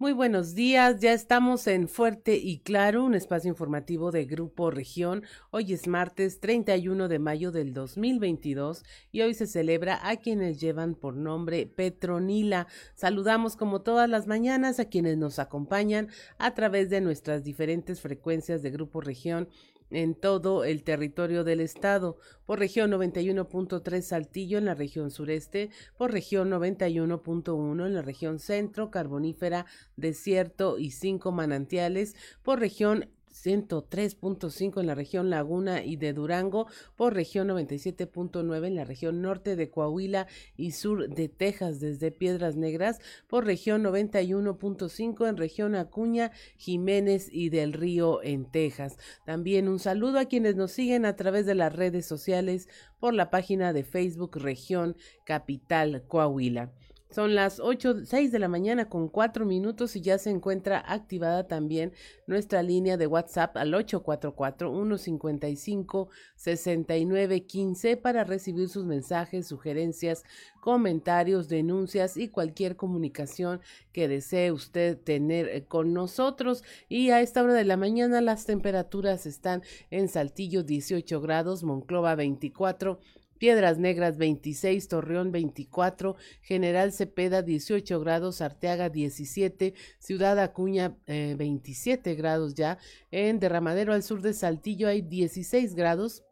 Muy buenos días, ya estamos en Fuerte y Claro, un espacio informativo de Grupo Región. Hoy es martes 31 de mayo del 2022 y hoy se celebra a quienes llevan por nombre Petronila. Saludamos como todas las mañanas a quienes nos acompañan a través de nuestras diferentes frecuencias de Grupo Región en todo el territorio del estado, por región 91.3 Saltillo en la región sureste, por región 91.1 en la región centro, carbonífera, desierto y cinco manantiales, por región 103.5 en la región Laguna y de Durango, por región 97.9 en la región norte de Coahuila y sur de Texas desde Piedras Negras, por región 91.5 en región Acuña, Jiménez y del Río en Texas. También un saludo a quienes nos siguen a través de las redes sociales por la página de Facebook Región Capital Coahuila. Son las ocho, seis de la mañana con cuatro minutos y ya se encuentra activada también nuestra línea de WhatsApp al 844-155-6915 para recibir sus mensajes, sugerencias, comentarios, denuncias y cualquier comunicación que desee usted tener eh, con nosotros. Y a esta hora de la mañana las temperaturas están en Saltillo 18 grados, Monclova 24, Piedras Negras 26, Torreón 24, General Cepeda 18 grados, Arteaga 17, Ciudad Acuña 27 eh, grados ya, en Derramadero al sur de Saltillo hay 16 grados,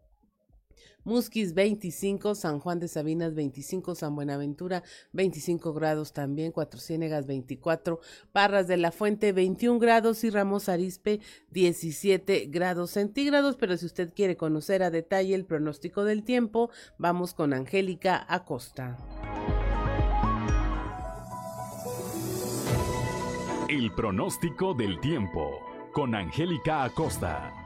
Musquis 25, San Juan de Sabinas 25, San Buenaventura 25 grados también, Cuatro Ciénegas 24, Parras de la Fuente 21 grados y Ramos Arispe 17 grados centígrados. Pero si usted quiere conocer a detalle el pronóstico del tiempo, vamos con Angélica Acosta. El pronóstico del tiempo con Angélica Acosta.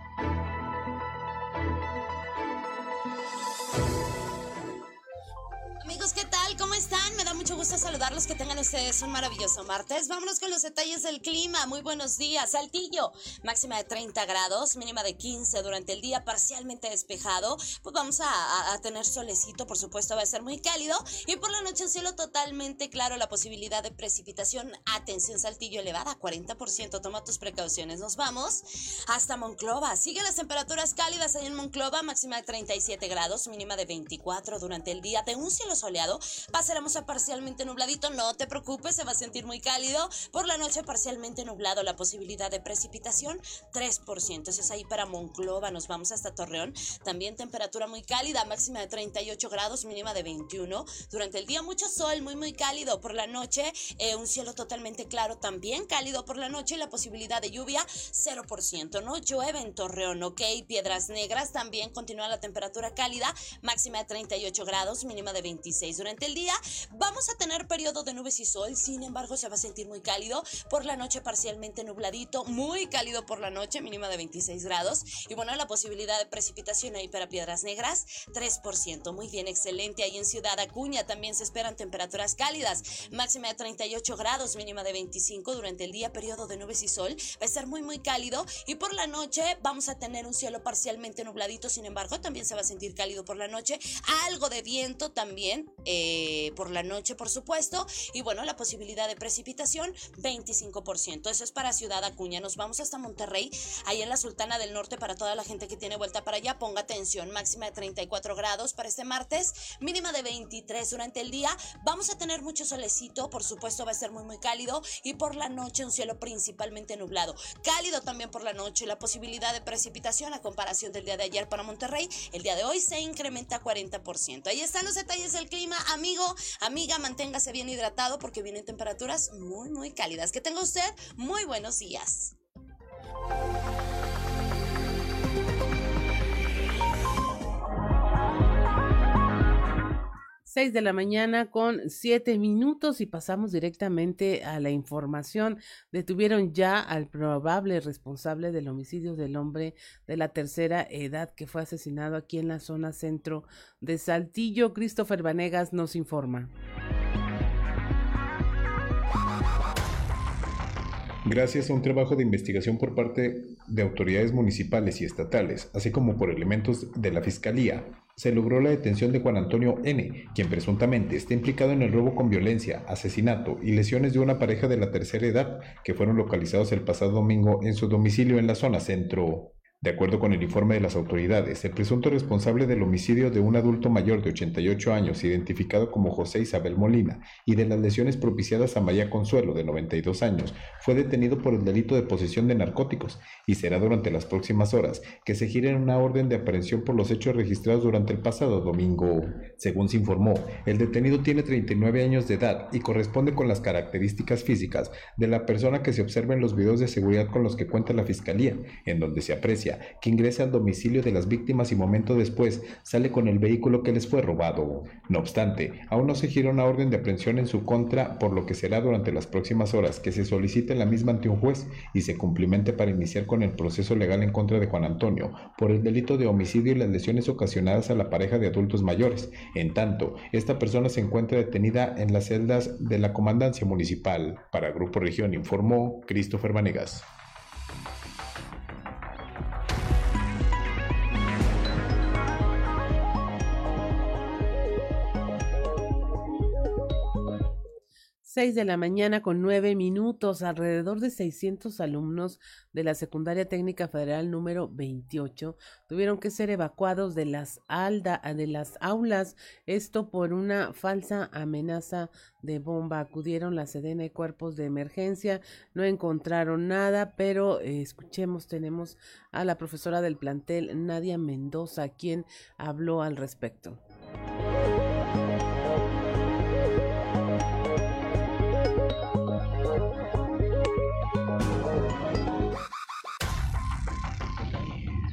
Gusto saludarlos, que tengan ustedes un maravilloso martes. Vámonos con los detalles del clima. Muy buenos días. Saltillo, máxima de 30 grados, mínima de 15 durante el día, parcialmente despejado. Pues vamos a, tener solecito, por supuesto, va a ser muy cálido. Y por la noche, un cielo totalmente claro, la posibilidad de precipitación. Atención, Saltillo elevada, 40%. Toma tus precauciones. Nos vamos hasta Monclova. Siguen las temperaturas cálidas ahí en Monclova, máxima de 37 grados, mínima de 24 durante el día. De un cielo soleado, pasaremos a parcialmente nubladito, no te preocupes, se va a sentir muy cálido. Por la noche parcialmente nublado, la posibilidad de precipitación 3%. Eso es ahí para Monclova, nos vamos hasta Torreón. También temperatura muy cálida, máxima de 38 grados, mínima de 21. Durante el día mucho sol, muy muy cálido. Por la noche eh, un cielo totalmente claro, también cálido por la noche la posibilidad de lluvia 0%. No llueve en Torreón, ok. Piedras Negras también continúa la temperatura cálida, máxima de 38 grados, mínima de 26. Durante el día vamos a tener periodo de nubes y sol, sin embargo se va a sentir muy cálido. Por la noche parcialmente nubladito, muy cálido por la noche, mínima de 26 grados. Y bueno, la posibilidad de precipitación ahí para Piedras Negras, 3%. Muy bien, excelente. Ahí en Ciudad Acuña también se esperan temperaturas cálidas, máxima de 38 grados, mínima de 25 durante el día, periodo de nubes y sol. Va a estar muy, muy cálido. Y por la noche vamos a tener un cielo parcialmente nubladito, sin embargo, también se va a sentir cálido por la noche. Algo de viento también eh, por la noche, por supuesto. Y bueno, la posibilidad de precipitación, 25%. Eso es para Ciudad Acuña. Nos vamos hasta Monterrey, ahí en la Sultana del Norte, para toda la gente que tiene vuelta para allá. Ponga atención, máxima de 34 grados para este martes, mínima de 23 durante el día. Vamos a tener mucho solecito, por supuesto va a ser muy muy cálido y por la noche un cielo principalmente nublado. Cálido también por la noche, la posibilidad de precipitación a comparación del día de ayer para Monterrey, el día de hoy se incrementa a 40%. Ahí están los detalles del clima, amigo, amiga, manténgase bien hidratado porque vienen temperaturas muy, muy cálidas. Que tenga usted muy buenos días. 6 de la mañana con 7 minutos y pasamos directamente a la información. Detuvieron ya al probable responsable del homicidio del hombre de la tercera edad que fue asesinado aquí en la zona centro de Saltillo. Christopher Vanegas nos informa. Gracias a un trabajo de investigación por parte de autoridades municipales y estatales, así como por elementos de la Fiscalía, se logró la detención de Juan Antonio N., quien presuntamente está implicado en el robo con violencia, asesinato y lesiones de una pareja de la tercera edad que fueron localizados el pasado domingo en su domicilio en la zona centro. De acuerdo con el informe de las autoridades, el presunto responsable del homicidio de un adulto mayor de 88 años, identificado como José Isabel Molina, y de las lesiones propiciadas a María Consuelo, de 92 años, fue detenido por el delito de posesión de narcóticos y será durante las próximas horas que se gire una orden de aprehensión por los hechos registrados durante el pasado domingo. Según se informó, el detenido tiene 39 años de edad y corresponde con las características físicas de la persona que se observa en los videos de seguridad con los que cuenta la Fiscalía, en donde se aprecia que ingresa al domicilio de las víctimas y momento después sale con el vehículo que les fue robado. No obstante, aún no se gira una orden de aprehensión en su contra, por lo que será durante las próximas horas que se solicite la misma ante un juez y se cumplimente para iniciar con el proceso legal en contra de Juan Antonio por el delito de homicidio y las lesiones ocasionadas a la pareja de adultos mayores. En tanto, esta persona se encuentra detenida en las celdas de la comandancia municipal. Para Grupo Región informó Christopher Vanegas. 6 de la mañana con nueve minutos, alrededor de 600 alumnos de la Secundaria Técnica Federal número 28 tuvieron que ser evacuados de las, alda, de las aulas, esto por una falsa amenaza de bomba. Acudieron la Sedena y cuerpos de emergencia, no encontraron nada, pero eh, escuchemos, tenemos a la profesora del plantel, Nadia Mendoza, quien habló al respecto.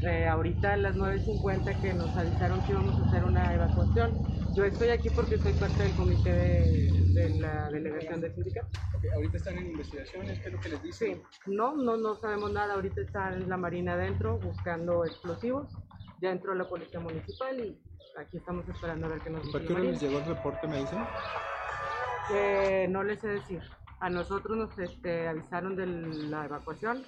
'Ahorita ahorita a las 9.50 que nos avisaron que íbamos a hacer una evacuación. Yo estoy aquí porque soy parte del comité de, la delegación del sindicato. ¿Ahorita están en investigaciones? ¿Qué es lo que les dicen? Sí, no, no, no sabemos nada. Ahorita está en la Marina adentro buscando explosivos. Ya entró la Policía Municipal y aquí estamos esperando a ver qué nos dice. ¿Para qué hora les llegó el reporte, me dicen? no les sé decir. A nosotros nos este, avisaron de la evacuación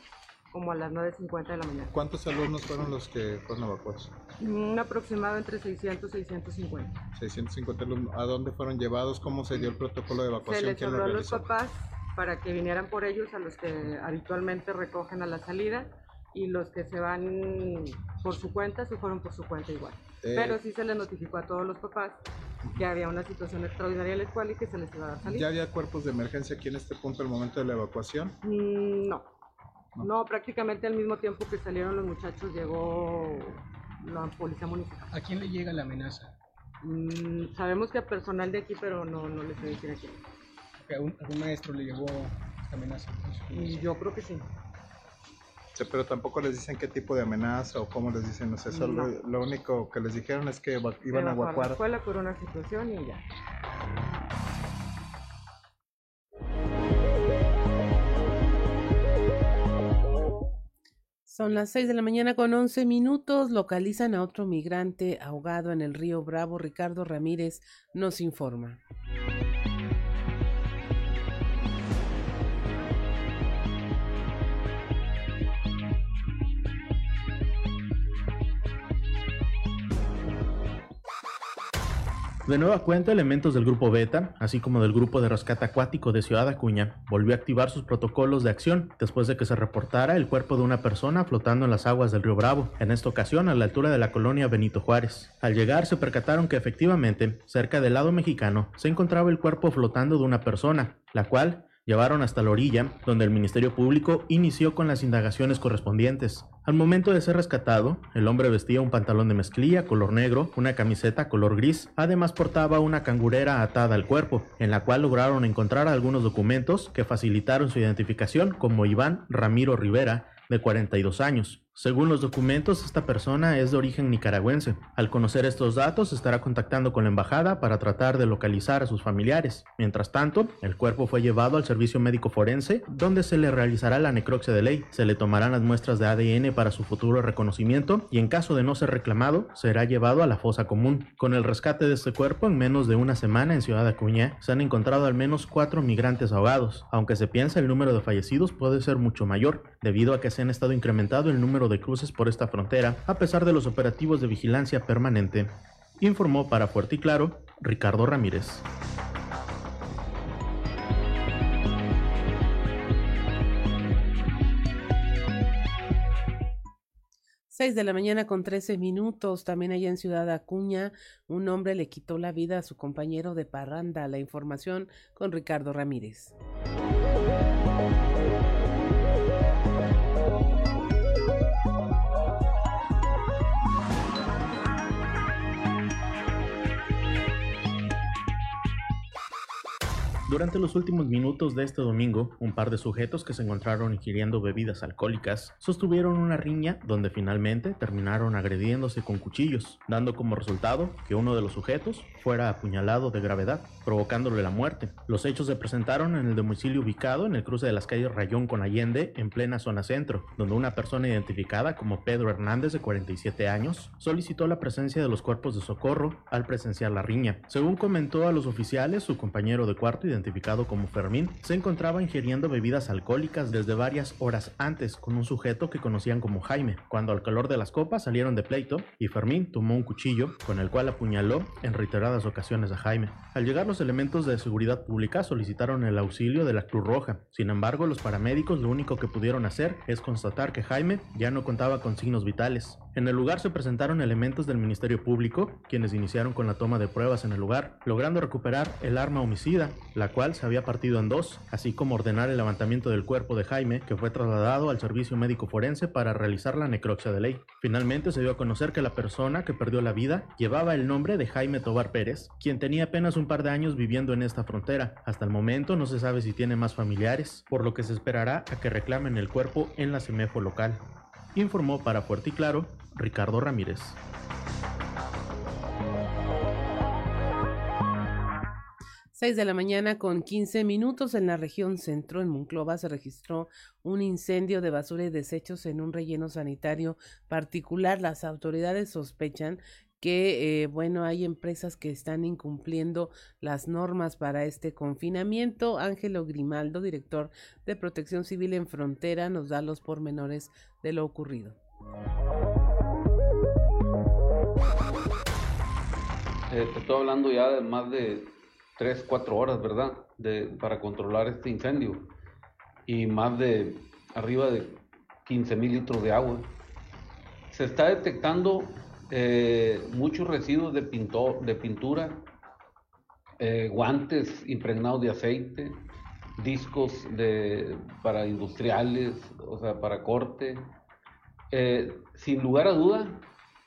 como a las 9.50 de la mañana. ¿Cuántos alumnos fueron los que fueron evacuados? Un aproximado entre 600 y 650. 650 alumnos. ¿A dónde fueron llevados? ¿Cómo se dio el protocolo de evacuación? Se les habló a los papás para que vinieran por ellos, a los que habitualmente recogen a la salida, y los que se van por su cuenta se fueron por su cuenta igual. Eh, Pero sí se les notificó a todos los papás que había una situación extraordinaria en la escuela y que se les iba a dar salida. ¿Ya había cuerpos de emergencia aquí en este punto al momento de la evacuación? Mm, no, no, prácticamente al mismo tiempo que salieron los muchachos llegó la policía municipal. ¿A quién le llega la amenaza? Mm, sabemos que a personal de aquí, pero no, no les sé decir a quién. ¿A algún maestro le llegó esta amenaza? Y yo creo que sí. pero tampoco les dicen qué tipo de amenaza o cómo les dicen, no sé, solo lo único que les dijeron es que iban a evacuar. la escuela por una situación y ya. Son las 6 de la mañana con 11 minutos. Localizan a otro migrante ahogado en el río Bravo. Ricardo Ramírez nos informa. De nueva cuenta, elementos del Grupo Beta, así como del Grupo de Rescate Acuático de Ciudad Acuña, volvió a activar sus protocolos de acción después de que se reportara el cuerpo de una persona flotando en las aguas del río Bravo, en esta ocasión a la altura de la colonia Benito Juárez. Al llegar se percataron que efectivamente, cerca del lado mexicano, se encontraba el cuerpo flotando de una persona, la cual llevaron hasta la orilla, donde el Ministerio Público inició con las indagaciones correspondientes. Al momento de ser rescatado, el hombre vestía un pantalón de mezclilla color negro, una camiseta color gris, además portaba una cangurera atada al cuerpo, en la cual lograron encontrar algunos documentos que facilitaron su identificación como Iván Ramiro Rivera, de 42 años. Según los documentos, esta persona es de origen nicaragüense. Al conocer estos datos, estará contactando con la embajada para tratar de localizar a sus familiares. Mientras tanto, el cuerpo fue llevado al servicio médico forense, donde se le realizará la necropsia de ley. Se le tomarán las muestras de ADN para su futuro reconocimiento y en caso de no ser reclamado, será llevado a la fosa común. Con el rescate de este cuerpo, en menos de una semana en Ciudad Acuña, se han encontrado al menos cuatro migrantes ahogados, aunque se piensa el número de fallecidos puede ser mucho mayor, debido a que se han estado incrementado el número de cruces por esta frontera, a pesar de los operativos de vigilancia permanente, informó para Fuerte y Claro Ricardo Ramírez. 6 de la mañana con 13 minutos, también allá en Ciudad Acuña, un hombre le quitó la vida a su compañero de parranda. La información con Ricardo Ramírez. Durante los últimos minutos de este domingo, un par de sujetos que se encontraron ingiriendo bebidas alcohólicas sostuvieron una riña donde finalmente terminaron agrediéndose con cuchillos, dando como resultado que uno de los sujetos fuera apuñalado de gravedad, provocándole la muerte. Los hechos se presentaron en el domicilio ubicado en el cruce de las calles Rayón con Allende, en plena zona centro, donde una persona identificada como Pedro Hernández de 47 años solicitó la presencia de los cuerpos de socorro al presenciar la riña. Según comentó a los oficiales, su compañero de cuarto identificado como Fermín, se encontraba ingiriendo bebidas alcohólicas desde varias horas antes con un sujeto que conocían como Jaime, cuando al calor de las copas salieron de pleito y Fermín tomó un cuchillo con el cual apuñaló en reiteradas ocasiones a Jaime. Al llegar los elementos de seguridad pública solicitaron el auxilio de la Cruz Roja. Sin embargo, los paramédicos lo único que pudieron hacer es constatar que Jaime ya no contaba con signos vitales. En el lugar se presentaron elementos del Ministerio Público, quienes iniciaron con la toma de pruebas en el lugar, logrando recuperar el arma homicida, la cual se había partido en dos, así como ordenar el levantamiento del cuerpo de Jaime, que fue trasladado al servicio médico forense para realizar la necropsia de ley. Finalmente se dio a conocer que la persona que perdió la vida llevaba el nombre de Jaime Tobar Pérez, quien tenía apenas un par de años viviendo en esta frontera. Hasta el momento no se sabe si tiene más familiares, por lo que se esperará a que reclamen el cuerpo en la CEMEFO local. Informó para Fuerte y Claro Ricardo Ramírez. 6 de la mañana con 15 minutos en la región centro, en Monclova, se registró un incendio de basura y desechos en un relleno sanitario particular. Las autoridades sospechan que, eh, bueno, hay empresas que están incumpliendo las normas para este confinamiento. Ángelo Grimaldo, director de Protección Civil en Frontera, nos da los pormenores de lo ocurrido. Eh, estoy hablando ya de más de 3, 4 horas, ¿verdad? De, para controlar este incendio. Y más de arriba de 15 mil litros de agua. Se está detectando eh, muchos residuos de, de pintura, eh, guantes impregnados de aceite, discos de, para industriales, o sea, para corte. sin lugar a duda,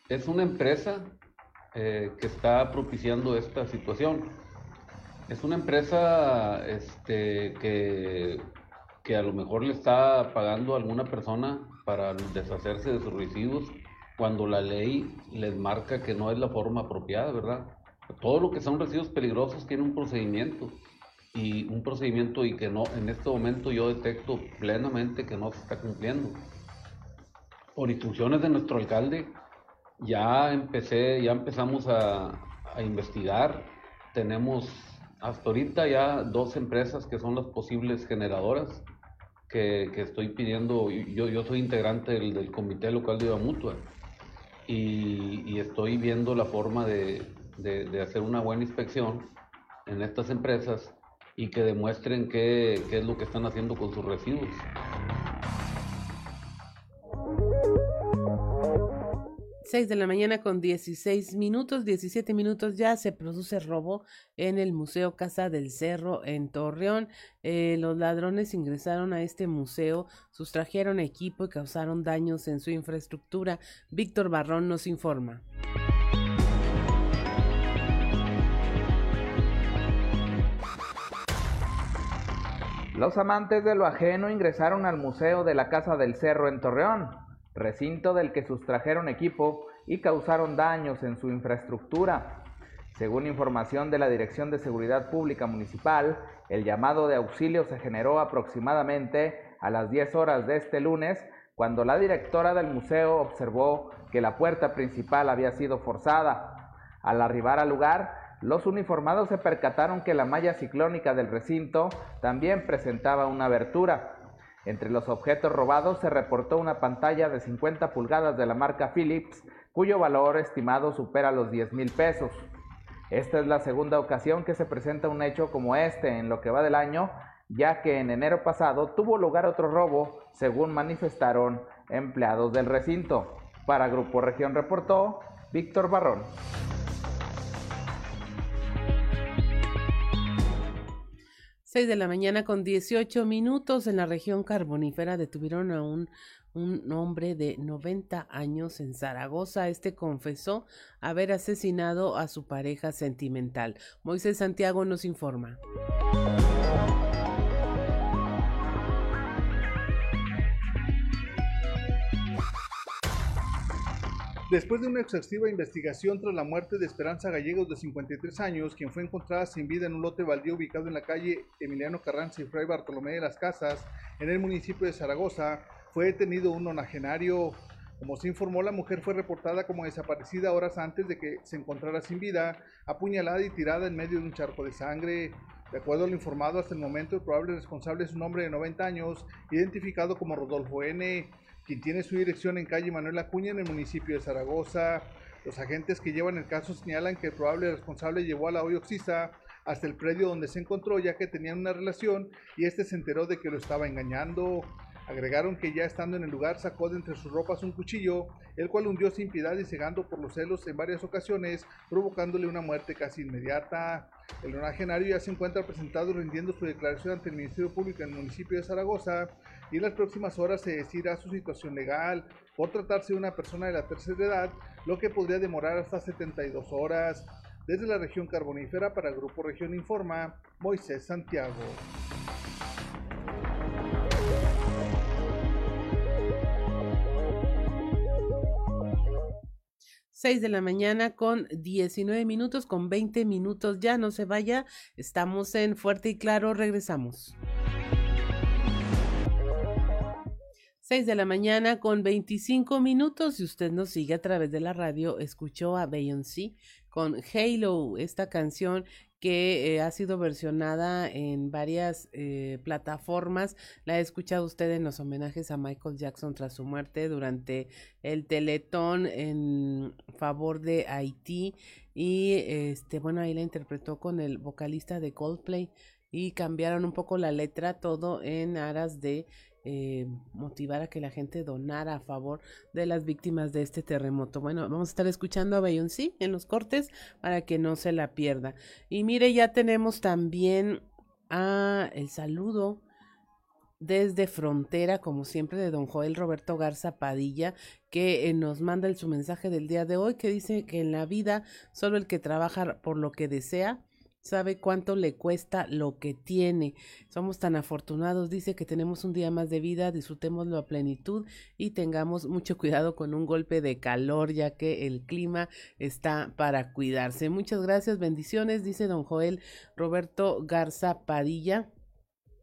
es una empresa eh, que está propiciando esta situación. Es una empresa este, que, que a lo mejor le está pagando a alguna persona para deshacerse de sus residuos cuando la ley les marca que no es la forma apropiada, ¿verdad? Todo lo que son residuos peligrosos tiene un procedimiento y un procedimiento y que no, en este momento yo detecto plenamente que no se está cumpliendo. Por instrucciones de nuestro alcalde, ya empecé, ya empezamos a, investigar. Tenemos hasta ahorita ya dos empresas que son las posibles generadoras que, estoy pidiendo. Yo, soy integrante del, comité local de IVA mutua y, estoy viendo la forma de, hacer una buena inspección en estas empresas y que demuestren qué es lo que están haciendo con sus residuos. 6 de la mañana con 16 minutos, 17 minutos ya se produce robo en el Museo Casa del Cerro en Torreón. Eh, los ladrones ingresaron a este museo, sustrajeron equipo y causaron daños en su infraestructura. Víctor Barrón nos informa. Los amantes de lo ajeno ingresaron al Museo de la Casa del Cerro en Torreón recinto del que sustrajeron equipo y causaron daños en su infraestructura. Según información de la Dirección de Seguridad Pública Municipal, el llamado de auxilio se generó aproximadamente a las 10 horas de este lunes, cuando la directora del museo observó que la puerta principal había sido forzada. Al arribar al lugar, los uniformados se percataron que la malla ciclónica del recinto también presentaba una abertura. Entre los objetos robados se reportó una pantalla de 50 pulgadas de la marca Philips, cuyo valor estimado supera los 10 mil pesos. Esta es la segunda ocasión que se presenta un hecho como este en lo que va del año, ya que en enero pasado tuvo lugar otro robo, según manifestaron empleados del recinto. Para Grupo Región reportó Víctor Barrón. 6 de la mañana con 18 minutos en la región carbonífera detuvieron a un, un hombre de 90 años en Zaragoza. Este confesó haber asesinado a su pareja sentimental. Moisés Santiago nos informa. Después de una exhaustiva investigación tras la muerte de Esperanza Gallegos de 53 años, quien fue encontrada sin vida en un lote baldío ubicado en la calle Emiliano Carranza y Fray Bartolomé de las Casas, en el municipio de Zaragoza, fue detenido un nonagenario. Como se informó, la mujer fue reportada como desaparecida horas antes de que se encontrara sin vida, apuñalada y tirada en medio de un charco de sangre. De acuerdo a lo informado hasta el momento, el probable responsable es un hombre de 90 años, identificado como Rodolfo N., tiene su dirección en calle Manuel Acuña en el municipio de Zaragoza. Los agentes que llevan el caso señalan que el probable responsable llevó a la hoy oxisa hasta el predio donde se encontró ya que tenían una relación y este se enteró de que lo estaba engañando. Agregaron que ya estando en el lugar sacó de entre sus ropas un cuchillo, el cual hundió sin piedad y cegando por los celos en varias ocasiones, provocándole una muerte casi inmediata. El nonagenario ya se encuentra presentado rindiendo su declaración ante el Ministerio Público en el municipio de Zaragoza y en las próximas horas se decidirá su situación legal por tratarse de una persona de la tercera edad, lo que podría demorar hasta 72 horas. Desde la región carbonífera para Grupo Región Informa, Moisés Santiago. 6 de la mañana con 19 minutos, con 20 minutos. Ya no se vaya, estamos en Fuerte y Claro, regresamos. 6 de la mañana con 25 minutos. Si usted nos sigue a través de la radio, escuchó a Beyoncé con Halo, esta canción que eh, ha sido versionada en varias eh, plataformas. La ha escuchado usted en los homenajes a Michael Jackson tras su muerte durante el Teletón en favor de Haití. Y este, bueno, ahí la interpretó con el vocalista de Coldplay y cambiaron un poco la letra, todo en aras de eh, motivar a que la gente donara a favor de las víctimas de este terremoto. Bueno, vamos a estar escuchando a Beyoncé en los cortes para que no se la pierda. Y mire, ya tenemos también a el saludo desde frontera, como siempre, de don Joel Roberto Garza Padilla, que eh, nos manda el, su mensaje del día de hoy, que dice que en la vida solo el que trabaja por lo que desea sabe cuánto le cuesta lo que tiene. Somos tan afortunados, dice que tenemos un día más de vida, disfrutémoslo a plenitud y tengamos mucho cuidado con un golpe de calor, ya que el clima está para cuidarse. Muchas gracias, bendiciones, dice don Joel Roberto Garza Padilla.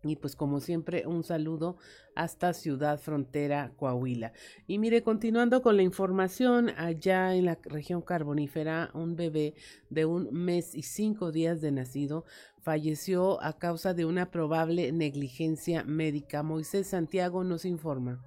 Y pues como siempre, un saludo hasta Ciudad Frontera, Coahuila. Y mire, continuando con la información, allá en la región carbonífera, un bebé de un mes y cinco días de nacido falleció a causa de una probable negligencia médica. Moisés Santiago nos informa.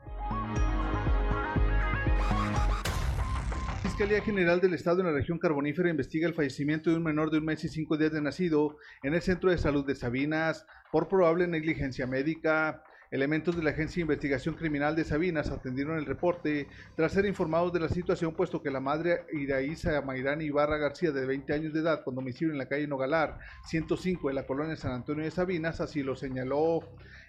Fiscalía General del Estado en la región carbonífera investiga el fallecimiento de un menor de un mes y cinco días de nacido en el Centro de Salud de Sabinas por probable negligencia médica. Elementos de la Agencia de Investigación Criminal de Sabinas atendieron el reporte tras ser informados de la situación, puesto que la madre Iraísa Mayrani Ibarra García, de 20 años de edad, con domicilio en la calle Nogalar 105 de la colonia San Antonio de Sabinas, así lo señaló.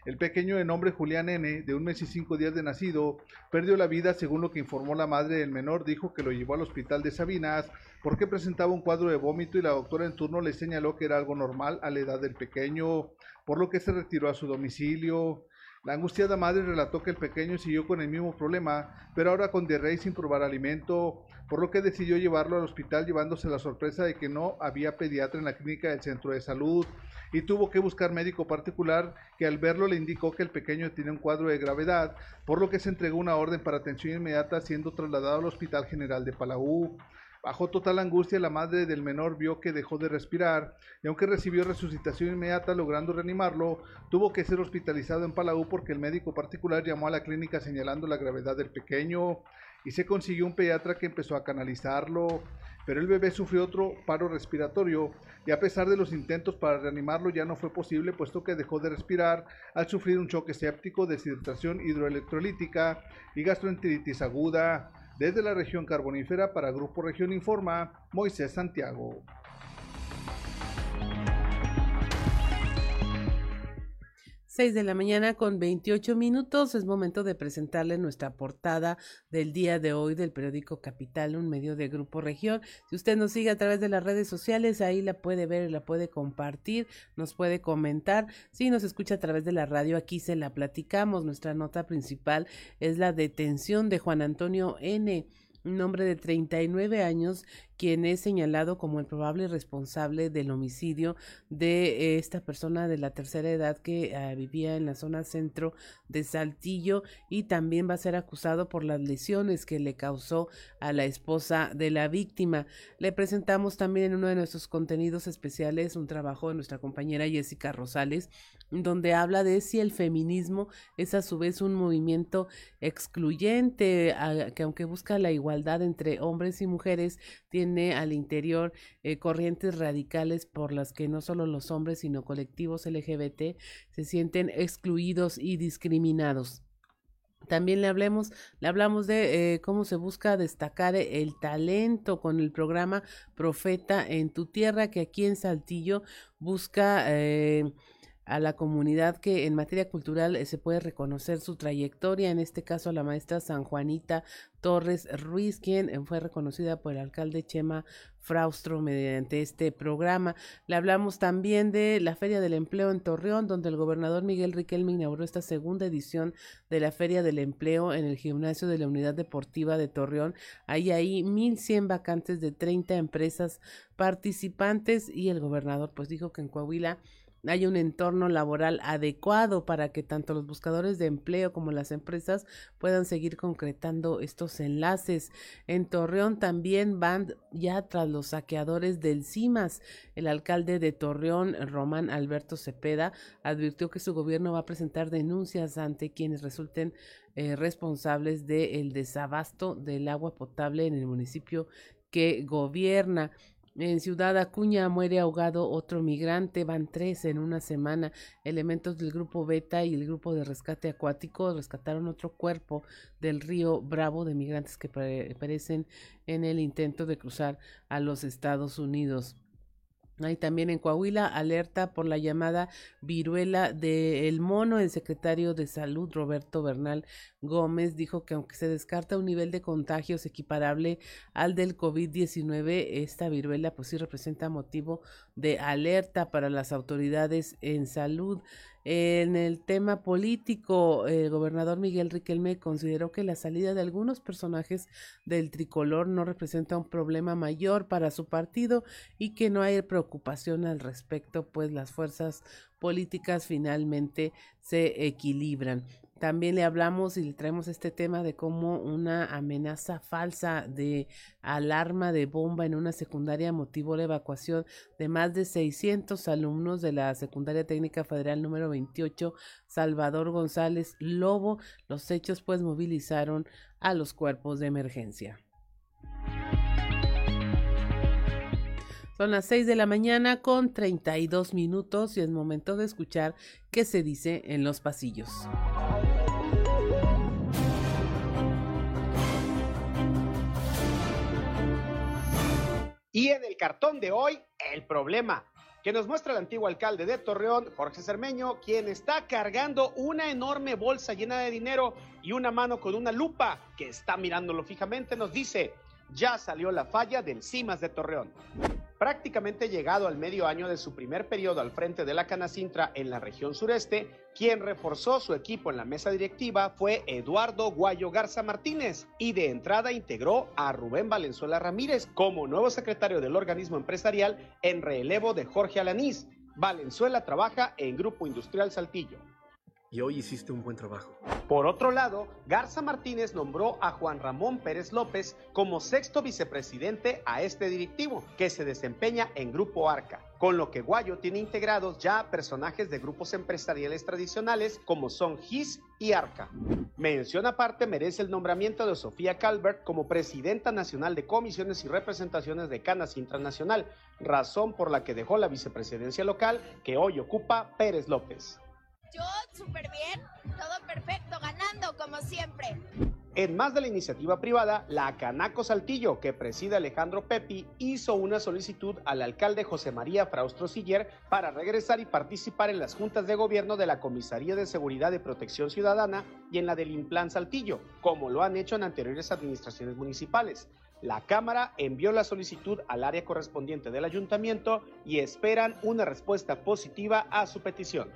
El pequeño de nombre Julián N., de un mes y cinco días de nacido, perdió la vida, según lo que informó la madre del menor, dijo que lo llevó al hospital de Sabinas porque presentaba un cuadro de vómito y la doctora en turno le señaló que era algo normal a la edad del pequeño, por lo que se retiró a su domicilio. La angustiada madre relató que el pequeño siguió con el mismo problema, pero ahora con diarrea sin probar alimento, por lo que decidió llevarlo al hospital llevándose la sorpresa de que no había pediatra en la clínica del centro de salud y tuvo que buscar médico particular que al verlo le indicó que el pequeño tiene un cuadro de gravedad, por lo que se entregó una orden para atención inmediata siendo trasladado al Hospital General de Palau. Bajo total angustia, la madre del menor vio que dejó de respirar y aunque recibió resucitación inmediata logrando reanimarlo, tuvo que ser hospitalizado en Palau porque el médico particular llamó a la clínica señalando la gravedad del pequeño y se consiguió un pediatra que empezó a canalizarlo, pero el bebé sufrió otro paro respiratorio y a pesar de los intentos para reanimarlo ya no fue posible puesto que dejó de respirar al sufrir un choque séptico, deshidratación hidroelectrolítica y gastroenteritis aguda. Desde la región carbonífera para Grupo Región Informa, Moisés Santiago. 6 de la mañana con 28 minutos. Es momento de presentarle nuestra portada del día de hoy del periódico Capital, un medio de Grupo Región. Si usted nos sigue a través de las redes sociales, ahí la puede ver, la puede compartir, nos puede comentar. Si nos escucha a través de la radio, aquí se la platicamos. Nuestra nota principal es la detención de Juan Antonio N un hombre de 39 años quien es señalado como el probable responsable del homicidio de esta persona de la tercera edad que ah, vivía en la zona centro de Saltillo y también va a ser acusado por las lesiones que le causó a la esposa de la víctima. Le presentamos también en uno de nuestros contenidos especiales un trabajo de nuestra compañera Jessica Rosales donde habla de si el feminismo es a su vez un movimiento excluyente, que aunque busca la igualdad entre hombres y mujeres, tiene al interior eh, corrientes radicales por las que no solo los hombres, sino colectivos LGBT se sienten excluidos y discriminados. También le hablemos, le hablamos de eh, cómo se busca destacar el talento con el programa Profeta en tu tierra, que aquí en Saltillo busca eh, a la comunidad que en materia cultural eh, se puede reconocer su trayectoria, en este caso a la maestra San Juanita Torres Ruiz, quien eh, fue reconocida por el alcalde Chema Fraustro mediante este programa. Le hablamos también de la Feria del Empleo en Torreón, donde el gobernador Miguel Riquelme inauguró esta segunda edición de la Feria del Empleo en el gimnasio de la Unidad Deportiva de Torreón. Hay ahí 1.100 vacantes de 30 empresas participantes y el gobernador pues dijo que en Coahuila hay un entorno laboral adecuado para que tanto los buscadores de empleo como las empresas puedan seguir concretando estos enlaces. En Torreón también van ya tras los saqueadores del CIMAS. El alcalde de Torreón, Román Alberto Cepeda, advirtió que su gobierno va a presentar denuncias ante quienes resulten eh, responsables del desabasto del agua potable en el municipio que gobierna. En Ciudad Acuña muere ahogado otro migrante, van tres en una semana. Elementos del grupo Beta y el grupo de rescate acuático rescataron otro cuerpo del río Bravo de migrantes que perecen en el intento de cruzar a los Estados Unidos. Hay también en Coahuila alerta por la llamada viruela del mono. El secretario de Salud, Roberto Bernal Gómez, dijo que aunque se descarta un nivel de contagios equiparable al del COVID-19, esta viruela pues sí representa motivo de alerta para las autoridades en salud. En el tema político, el gobernador Miguel Riquelme consideró que la salida de algunos personajes del tricolor no representa un problema mayor para su partido y que no hay preocupación al respecto, pues las fuerzas políticas finalmente se equilibran. También le hablamos y le traemos este tema de cómo una amenaza falsa de alarma de bomba en una secundaria motivó la evacuación de más de 600 alumnos de la Secundaria Técnica Federal número 28 Salvador González Lobo. Los hechos pues movilizaron a los cuerpos de emergencia. Son las 6 de la mañana con 32 minutos y es momento de escuchar qué se dice en los pasillos. Y en el cartón de hoy, el problema que nos muestra el antiguo alcalde de Torreón, Jorge Cermeño, quien está cargando una enorme bolsa llena de dinero y una mano con una lupa que está mirándolo fijamente, nos dice, ya salió la falla del CIMAS de Torreón. Prácticamente llegado al medio año de su primer periodo al frente de la Canacintra en la región sureste, quien reforzó su equipo en la mesa directiva fue Eduardo Guayo Garza Martínez y de entrada integró a Rubén Valenzuela Ramírez como nuevo secretario del organismo empresarial en relevo de Jorge Alanís. Valenzuela trabaja en Grupo Industrial Saltillo y hoy hiciste un buen trabajo. Por otro lado, Garza Martínez nombró a Juan Ramón Pérez López como sexto vicepresidente a este directivo, que se desempeña en Grupo Arca, con lo que Guayo tiene integrados ya personajes de grupos empresariales tradicionales como son GIS y Arca. Mención aparte merece el nombramiento de Sofía Calvert como presidenta nacional de comisiones y representaciones de Canas Internacional, razón por la que dejó la vicepresidencia local que hoy ocupa Pérez López. Súper bien, todo perfecto, ganando como siempre. En más de la iniciativa privada, la Canaco Saltillo, que preside Alejandro Pepi, hizo una solicitud al alcalde José María Fraustro Siller para regresar y participar en las juntas de gobierno de la Comisaría de Seguridad y Protección Ciudadana y en la del Implan Saltillo, como lo han hecho en anteriores administraciones municipales. La Cámara envió la solicitud al área correspondiente del ayuntamiento y esperan una respuesta positiva a su petición.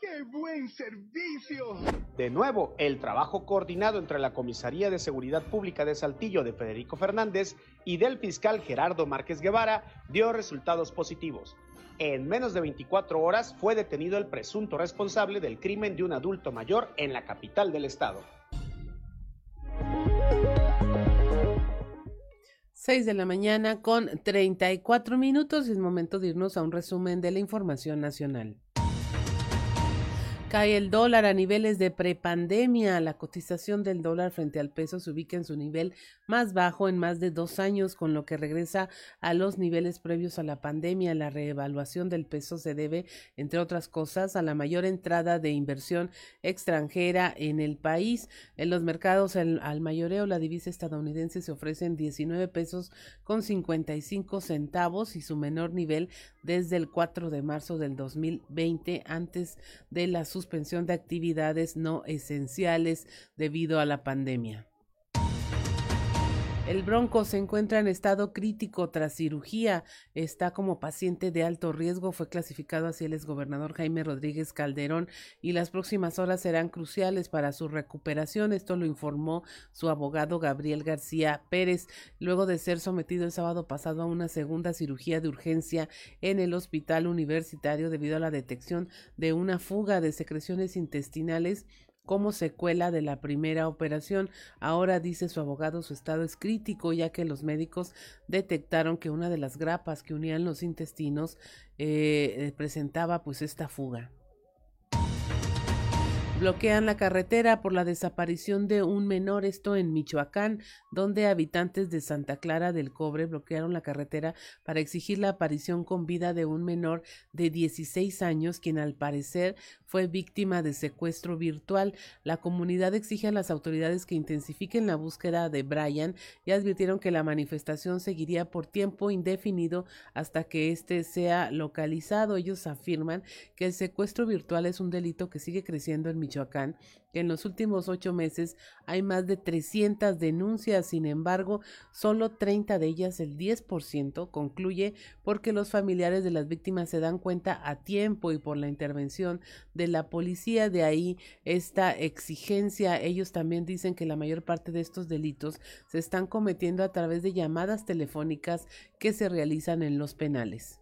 ¡Qué buen servicio! De nuevo, el trabajo coordinado entre la Comisaría de Seguridad Pública de Saltillo de Federico Fernández y del fiscal Gerardo Márquez Guevara dio resultados positivos. En menos de 24 horas fue detenido el presunto responsable del crimen de un adulto mayor en la capital del estado. 6 de la mañana con 34 minutos. Es momento de irnos a un resumen de la información nacional. Cae el dólar a niveles de prepandemia. La cotización del dólar frente al peso se ubica en su nivel más bajo en más de dos años, con lo que regresa a los niveles previos a la pandemia. La reevaluación del peso se debe, entre otras cosas, a la mayor entrada de inversión extranjera en el país. En los mercados al mayoreo, la divisa estadounidense se ofrece en 19 pesos con 55 centavos y su menor nivel desde el 4 de marzo del 2020, antes de la suspensión de actividades no esenciales debido a la pandemia. El Bronco se encuentra en estado crítico tras cirugía. Está como paciente de alto riesgo. Fue clasificado así el exgobernador Jaime Rodríguez Calderón y las próximas horas serán cruciales para su recuperación. Esto lo informó su abogado Gabriel García Pérez, luego de ser sometido el sábado pasado a una segunda cirugía de urgencia en el hospital universitario debido a la detección de una fuga de secreciones intestinales como secuela de la primera operación. Ahora dice su abogado su estado es crítico ya que los médicos detectaron que una de las grapas que unían los intestinos eh, eh presentaba pues esta fuga. Bloquean la carretera por la desaparición de un menor, esto en Michoacán, donde habitantes de Santa Clara del Cobre bloquearon la carretera para exigir la aparición con vida de un menor de 16 años, quien al parecer fue víctima de secuestro virtual. La comunidad exige a las autoridades que intensifiquen la búsqueda de Brian y advirtieron que la manifestación seguiría por tiempo indefinido hasta que éste sea localizado. Ellos afirman que el secuestro virtual es un delito que sigue creciendo en Michoacán Michoacán, que en los últimos ocho meses hay más de 300 denuncias, sin embargo, solo 30 de ellas, el 10%, concluye porque los familiares de las víctimas se dan cuenta a tiempo y por la intervención de la policía. De ahí esta exigencia. Ellos también dicen que la mayor parte de estos delitos se están cometiendo a través de llamadas telefónicas que se realizan en los penales.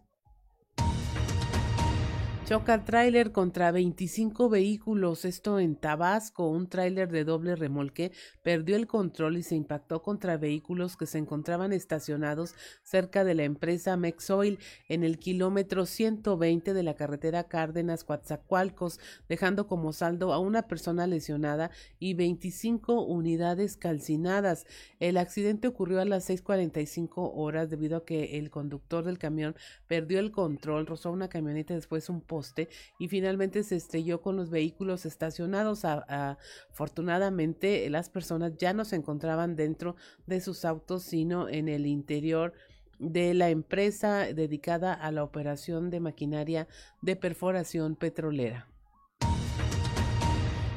Choca tráiler contra 25 vehículos, esto en Tabasco. Un tráiler de doble remolque perdió el control y se impactó contra vehículos que se encontraban estacionados cerca de la empresa Mexoil en el kilómetro 120 de la carretera Cárdenas Coatzacoalcos, dejando como saldo a una persona lesionada y 25 unidades calcinadas. El accidente ocurrió a las 6:45 horas debido a que el conductor del camión perdió el control, rozó una camioneta después un y finalmente se estrelló con los vehículos estacionados. afortunadamente las personas ya no se encontraban dentro de sus autos, sino en el interior de la empresa dedicada a la operación de maquinaria de perforación petrolera.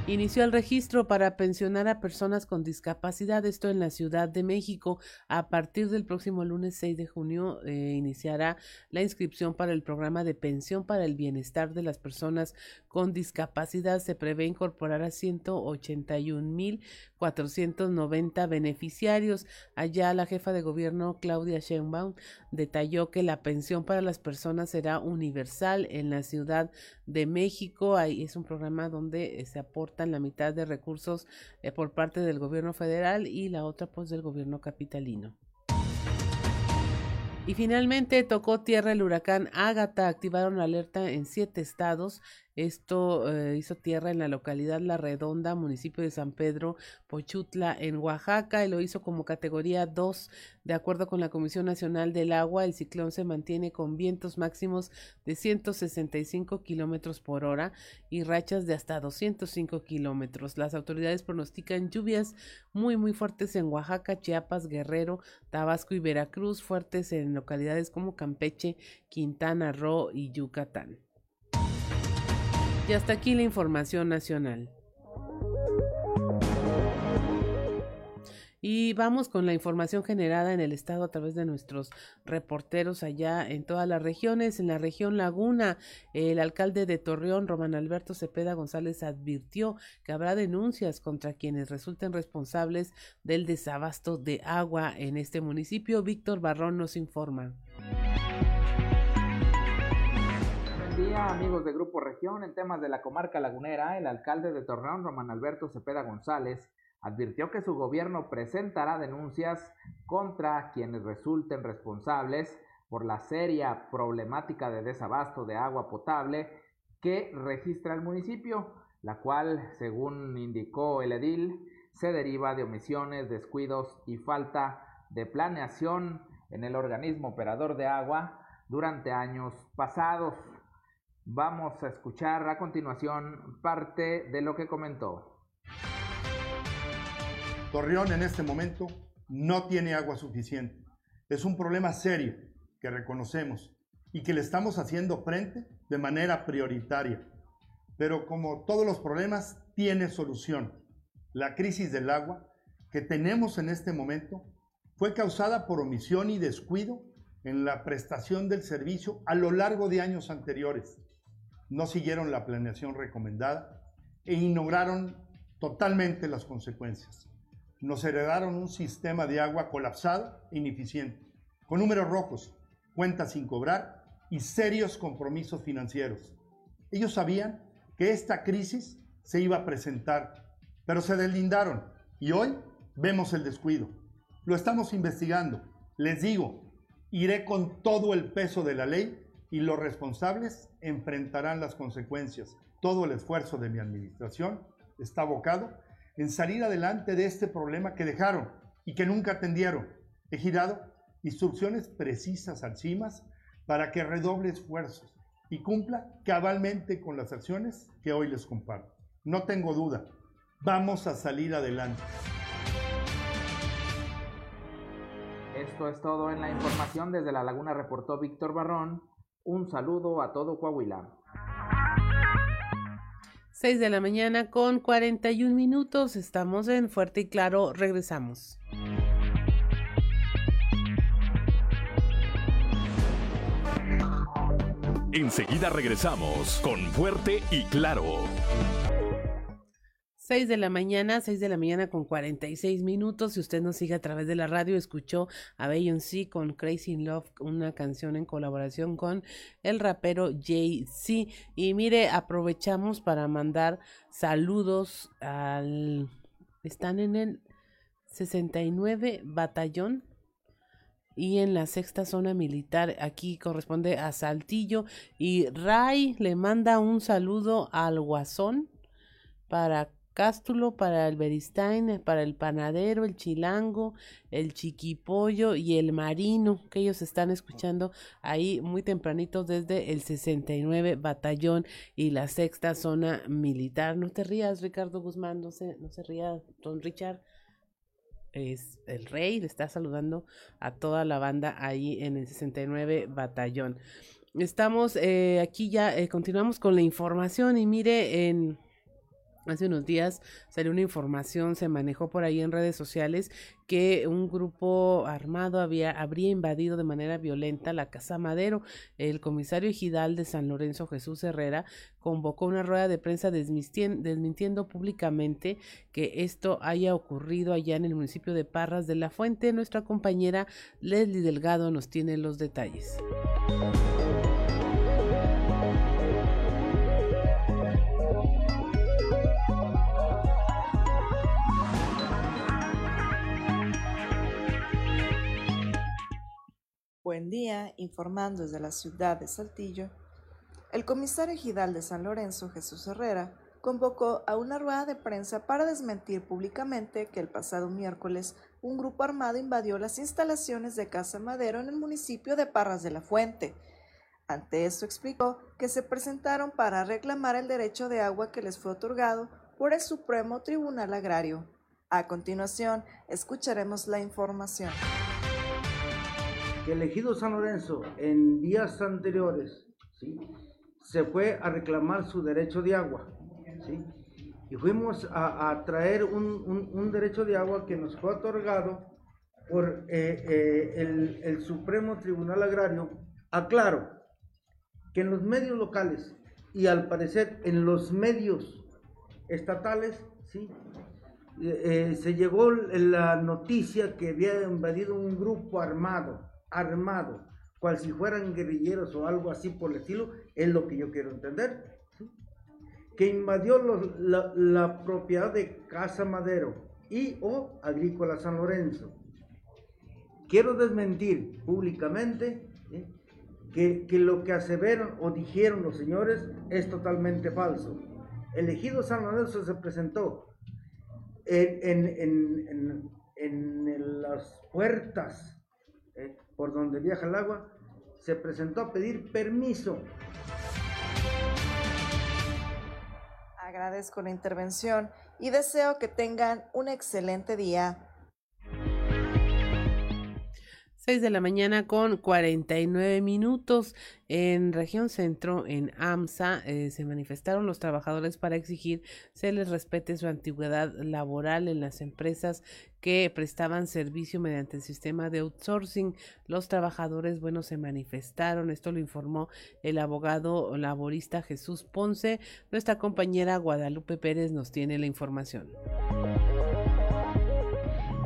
Inició el registro para pensionar a personas con discapacidad, esto en la Ciudad de México. A partir del próximo lunes 6 de junio eh, iniciará la inscripción para el programa de pensión para el bienestar de las personas con discapacidad. Se prevé incorporar a 181.490 beneficiarios. Allá la jefa de gobierno Claudia Sheinbaum detalló que la pensión para las personas será universal en la Ciudad de México. Ahí es un programa donde eh, se aporta la mitad de recursos eh, por parte del gobierno federal y la otra pues del gobierno capitalino. Y finalmente tocó tierra el huracán Ágata. Activaron alerta en siete estados esto eh, hizo tierra en la localidad La Redonda, municipio de San Pedro, Pochutla, en Oaxaca, y lo hizo como categoría 2. De acuerdo con la Comisión Nacional del Agua, el ciclón se mantiene con vientos máximos de 165 kilómetros por hora y rachas de hasta 205 kilómetros. Las autoridades pronostican lluvias muy, muy fuertes en Oaxaca, Chiapas, Guerrero, Tabasco y Veracruz, fuertes en localidades como Campeche, Quintana Roo y Yucatán. Y hasta aquí la información nacional. Y vamos con la información generada en el estado a través de nuestros reporteros allá en todas las regiones. En la región Laguna, el alcalde de Torreón, Román Alberto Cepeda González, advirtió que habrá denuncias contra quienes resulten responsables del desabasto de agua en este municipio. Víctor Barrón nos informa amigos de Grupo Región. En temas de la comarca lagunera, el alcalde de Torreón, Román Alberto Cepeda González, advirtió que su gobierno presentará denuncias contra quienes resulten responsables por la seria problemática de desabasto de agua potable que registra el municipio, la cual, según indicó el edil, se deriva de omisiones, descuidos y falta de planeación en el organismo operador de agua durante años pasados. Vamos a escuchar a continuación parte de lo que comentó. Torreón en este momento no tiene agua suficiente. Es un problema serio que reconocemos y que le estamos haciendo frente de manera prioritaria. Pero como todos los problemas, tiene solución. La crisis del agua que tenemos en este momento fue causada por omisión y descuido en la prestación del servicio a lo largo de años anteriores no siguieron la planeación recomendada e ignoraron totalmente las consecuencias. Nos heredaron un sistema de agua colapsado e ineficiente, con números rojos, cuentas sin cobrar y serios compromisos financieros. Ellos sabían que esta crisis se iba a presentar, pero se deslindaron y hoy vemos el descuido. Lo estamos investigando. Les digo, iré con todo el peso de la ley y los responsables enfrentarán las consecuencias. Todo el esfuerzo de mi administración está abocado en salir adelante de este problema que dejaron y que nunca atendieron. He girado instrucciones precisas al CIMAS para que redoble esfuerzos y cumpla cabalmente con las acciones que hoy les comparto. No tengo duda, vamos a salir adelante. Esto es todo en la información. Desde La Laguna reportó Víctor Barrón. Un saludo a todo Coahuila. 6 de la mañana con 41 minutos. Estamos en Fuerte y Claro. Regresamos. Enseguida regresamos con Fuerte y Claro. 6 de la mañana, 6 de la mañana con 46 minutos. Si usted nos sigue a través de la radio, escuchó a Beyoncé con Crazy in Love, una canción en colaboración con el rapero Jay-Z. Y mire, aprovechamos para mandar saludos al... Están en el 69 Batallón y en la sexta zona militar aquí corresponde a Saltillo y Ray le manda un saludo al Guasón para Cástulo para el Beristain, para el panadero, el chilango, el chiquipollo y el marino, que ellos están escuchando ahí muy tempranito desde el 69 Batallón y la sexta zona militar. No te rías, Ricardo Guzmán, no se, no se don Richard. Es el rey, le está saludando a toda la banda ahí en el 69 Batallón. Estamos eh, aquí ya, eh, continuamos con la información y mire en Hace unos días salió una información, se manejó por ahí en redes sociales que un grupo armado había, habría invadido de manera violenta la Casa Madero. El comisario ejidal de San Lorenzo, Jesús Herrera, convocó una rueda de prensa desmintiendo públicamente que esto haya ocurrido allá en el municipio de Parras de la Fuente. Nuestra compañera Leslie Delgado nos tiene los detalles. Buen día, informando desde la ciudad de Saltillo, el comisario ejidal de San Lorenzo, Jesús Herrera, convocó a una rueda de prensa para desmentir públicamente que el pasado miércoles un grupo armado invadió las instalaciones de Casa Madero en el municipio de Parras de la Fuente. Ante esto explicó que se presentaron para reclamar el derecho de agua que les fue otorgado por el Supremo Tribunal Agrario. A continuación, escucharemos la información que el ejido San Lorenzo en días anteriores ¿sí? se fue a reclamar su derecho de agua. ¿sí? Y fuimos a, traer un, un, derecho de agua que nos fue otorgado por eh, eh, el, el, Supremo Tribunal Agrario. Aclaro que en los medios locales y al parecer en los medios estatales, ¿sí? Eh, se llegó la noticia que había invadido un grupo armado armado, cual si fueran guerrilleros o algo así por el estilo, es lo que yo quiero entender. Que invadió la, propiedad de Casa Madero y o Agrícola San Lorenzo. Quiero desmentir públicamente que, lo que aseveran o dijeron los señores es totalmente falso. El ejido San Lorenzo se presentó en, en, las puertas. Por donde viaja el agua, se presentó a pedir permiso. Agradezco la intervención y deseo que tengan un excelente día. 6 de la mañana con 49 minutos. En región centro, en AMSA, eh, se manifestaron los trabajadores para exigir se les respete su antigüedad laboral en las empresas que prestaban servicio mediante el sistema de outsourcing. Los trabajadores, bueno, se manifestaron. Esto lo informó el abogado laborista Jesús Ponce. Nuestra compañera Guadalupe Pérez nos tiene la información.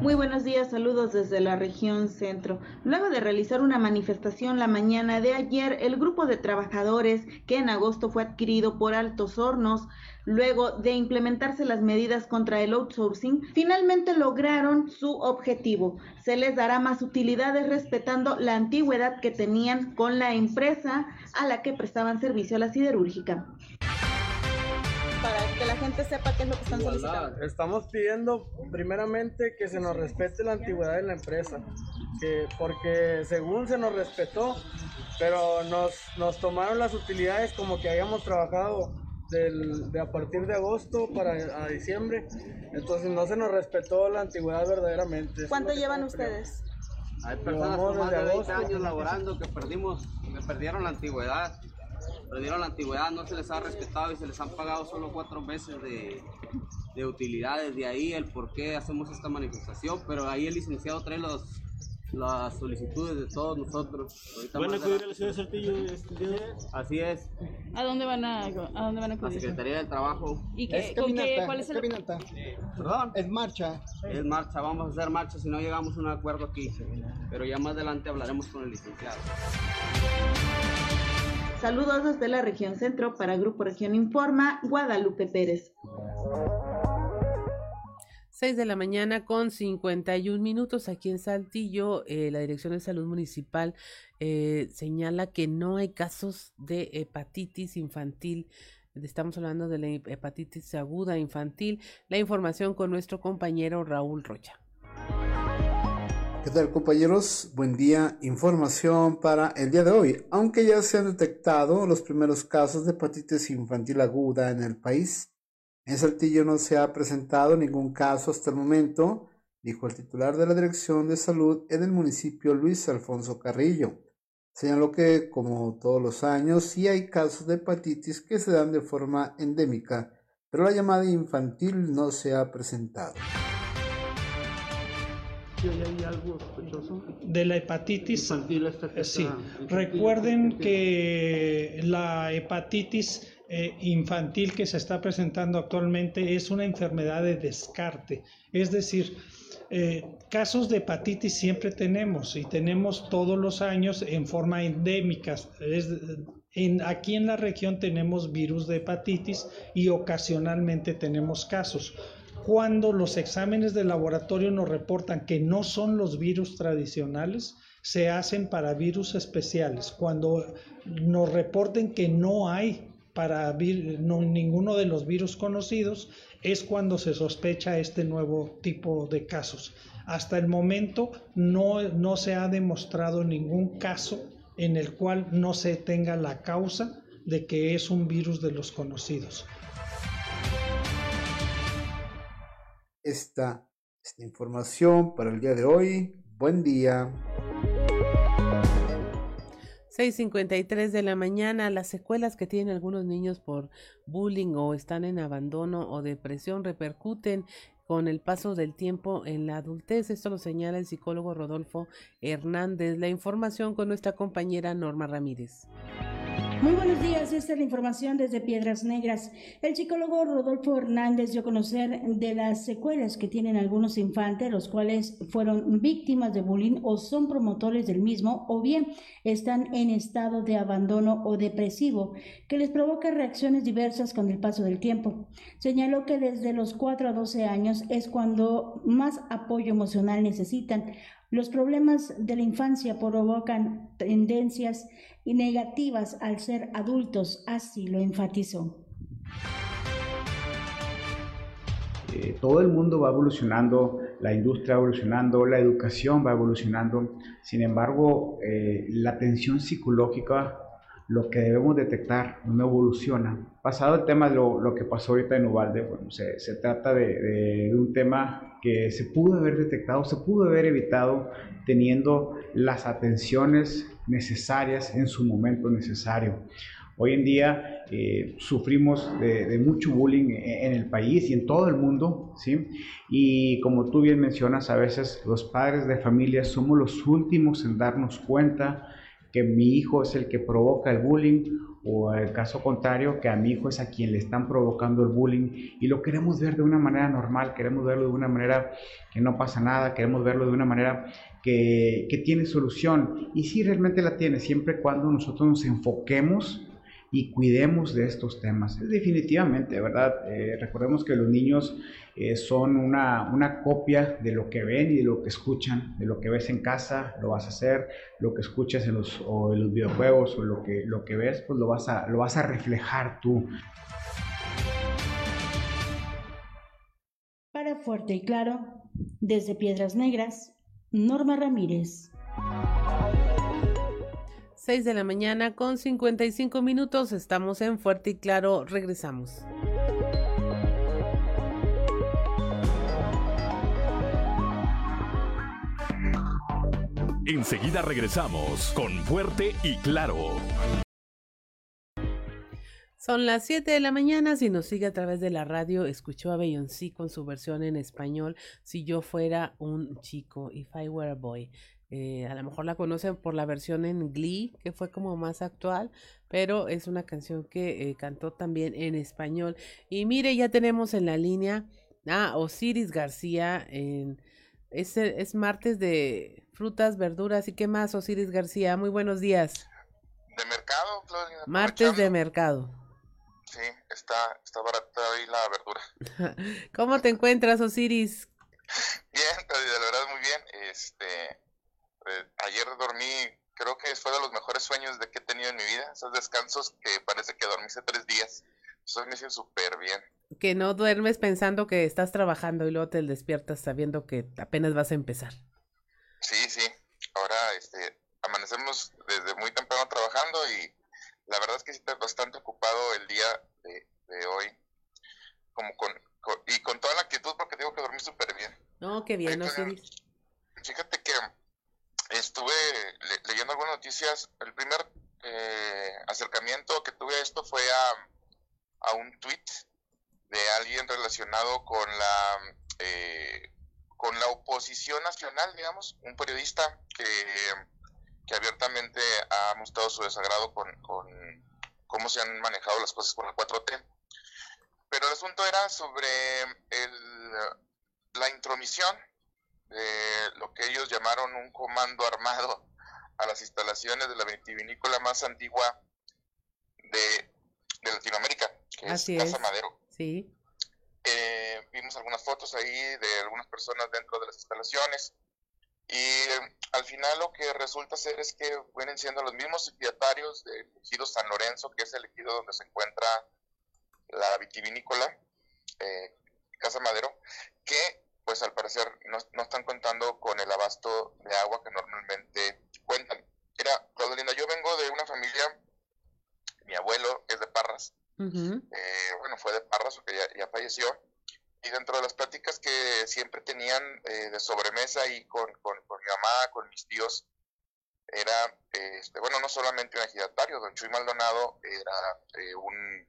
Muy buenos días, saludos desde la región centro. Luego de realizar una manifestación la mañana de ayer, el grupo de trabajadores que en agosto fue adquirido por Altos Hornos, luego de implementarse las medidas contra el outsourcing, finalmente lograron su objetivo. Se les dará más utilidades respetando la antigüedad que tenían con la empresa a la que prestaban servicio a la siderúrgica para que la gente sepa qué es lo que están solicitando. Estamos pidiendo primeramente que se nos respete la antigüedad de la empresa, que porque según se nos respetó, pero nos, nos tomaron las utilidades como que hayamos trabajado del, de a partir de agosto para a diciembre, entonces no se nos respetó la antigüedad verdaderamente. ¿Cuánto llevan ustedes? Hay personas con más de 20 años laborando que perdimos, que perdieron la antigüedad perdieron la antigüedad, no se les ha respetado y se les han pagado solo cuatro meses de, de utilidades. De ahí el por qué hacemos esta manifestación, pero ahí el licenciado trae los, las solicitudes de todos nosotros. ¿Van a acudir a la ciudad de Saltillo este Así es. ¿A dónde van a, a, dónde van a acudir? A Secretaría del Trabajo. ¿Y qué, con qué, cuál es el...? ¿Perdón? Es marcha. Es marcha, vamos a hacer marcha si no llegamos a un acuerdo aquí. Pero ya más adelante hablaremos con el licenciado. Saludos desde la región centro para Grupo Región Informa, Guadalupe Pérez. 6 de la mañana con 51 minutos aquí en Saltillo. Eh, la Dirección de Salud Municipal eh, señala que no hay casos de hepatitis infantil. Estamos hablando de la hepatitis aguda infantil. La información con nuestro compañero Raúl Rocha. ¿Qué tal compañeros? Buen día. Información para el día de hoy. Aunque ya se han detectado los primeros casos de hepatitis infantil aguda en el país, en Saltillo no se ha presentado ningún caso hasta el momento, dijo el titular de la Dirección de Salud en el municipio Luis Alfonso Carrillo. Señaló que, como todos los años, sí hay casos de hepatitis que se dan de forma endémica pero la llamada infantil no se ha presentado. Hay algo De la hepatitis. Sí. Recuerden que la hepatitis eh, infantil que se está presentando actualmente es una enfermedad de descarte. Es decir, eh, casos de hepatitis siempre tenemos y tenemos todos los años en forma endémica. en, aquí en la región tenemos virus de hepatitis y ocasionalmente tenemos casos. Cuando los exámenes de laboratorio nos reportan que no son los virus tradicionales, se hacen para virus especiales. Cuando nos reporten que no hay para ninguno de los virus conocidos, es cuando se sospecha este nuevo tipo de casos. Hasta el momento no, no se ha demostrado ningún caso en el cual no se tenga la causa de que es un virus de los conocidos. Esta, información para el día de hoy. Buen día. 6.53 de la mañana, las secuelas que tienen algunos niños por bullying o están en abandono o depresión repercuten con el paso del tiempo en la adultez. Esto lo señala el psicólogo Rodolfo Hernández. La información con nuestra compañera Norma Ramírez. Muy buenos días, esta es la información desde Piedras Negras. El psicólogo Rodolfo Hernández dio a conocer de las secuelas que tienen algunos infantes, los cuales fueron víctimas de bullying o son promotores del mismo, o bien están en estado de abandono o depresivo, que les provoca reacciones diversas con el paso del tiempo. Señaló que desde los 4 a 12 años es cuando más apoyo emocional necesitan. Los problemas de la infancia provocan tendencias negativas al ser adultos, así lo enfatizó. Eh, todo el mundo va evolucionando, la industria va evolucionando, la educación va evolucionando, sin embargo, eh, la tensión psicológica, lo que debemos detectar, no evoluciona. Pasado el tema de lo, que pasó ahorita en Ubalde, bueno, se, se trata de, de un tema que se pudo haber detectado, se pudo haber evitado teniendo las atenciones necesarias en su momento necesario. Hoy en día eh, sufrimos de, mucho bullying en, el país y en todo el mundo, ¿sí? Y como tú bien mencionas, a veces los padres de familia somos los últimos en darnos cuenta que mi hijo es el que provoca el bullying o el caso contrario, que a mi hijo es a quien le están provocando el bullying y lo queremos ver de una manera normal, queremos verlo de una manera que no pasa nada, queremos verlo de una manera que, que tiene solución. Y sí, realmente la tiene, siempre cuando nosotros nos enfoquemos y cuidemos de estos temas. Definitivamente, ¿verdad? Eh, recordemos que los niños eh, son una, una, copia de lo que ven y de lo que escuchan, de lo que ves en casa, lo vas a hacer, lo que escuchas en los, o en los videojuegos o lo que, lo que ves, pues lo vas, a, lo vas a reflejar tú. Para Fuerte y Claro, desde Piedras Negras, Norma Ramírez. 6 de la mañana con 55 minutos. Estamos en Fuerte y Claro. Regresamos. Enseguida regresamos con Fuerte y Claro. Son las 7 de la mañana. Si nos sigue a través de la radio, escuchó a Beyoncé con su versión en español. Si yo fuera un chico, If I Were a Boy. Eh, a lo mejor la conocen por la versión en Glee, que fue como más actual, pero es una canción que eh, cantó también en español. Y mire, ya tenemos en la línea a Osiris García. En, es, es martes de frutas, verduras y qué más, Osiris García. Muy buenos días. De mercado, Claudia. Martes de mercado. Sí, está, está barata ahí la verdura. ¿Cómo te encuentras, Osiris? Bien, Claudia, la verdad muy bien. Este, eh, ayer dormí, creo que fue de los mejores sueños de que he tenido en mi vida. Esos descansos que parece que dormí hace tres días. Eso me hizo súper bien. Que no duermes pensando que estás trabajando y luego te despiertas sabiendo que apenas vas a empezar. Sí, sí. Ahora este, amanecemos desde muy temprano trabajando y la verdad es que estoy bastante ocupado el día de, hoy. Como con, y con toda la actitud porque digo que dormí súper bien. No, qué bien, ¿no, Fíjate que estuve leyendo algunas noticias. El primer eh, acercamiento que tuve a esto fue a, a un tweet de alguien relacionado con la eh, con la oposición nacional, digamos, un periodista que, que abiertamente ha mostrado su desagrado con, con cómo se han manejado las cosas con el 4T. Pero el asunto era sobre el, la intromisión de lo que ellos llamaron un comando armado a las instalaciones de la vitivinícola más antigua de, de Latinoamérica, que es Casa Madero. Sí. Eh, vimos algunas fotos ahí de algunas personas dentro de las instalaciones y eh, al final lo que resulta ser es que vienen siendo los mismos ejidatarios del ejido San Lorenzo, que es el ejido donde se encuentra la vitivinícola, eh, Casa Madero, que pues al parecer no, no, están contando con el abasto de agua que normalmente cuentan. Mira, Claudelina, yo vengo de una familia, mi abuelo es de Parras, eh, bueno, fue de Parras, que ya, ya, falleció, y dentro de las pláticas que siempre tenían eh, de sobremesa y con, con, con, mi mamá, con mis tíos, era, este, bueno, no solamente un ejidatario, don Chuy Maldonado era eh, un,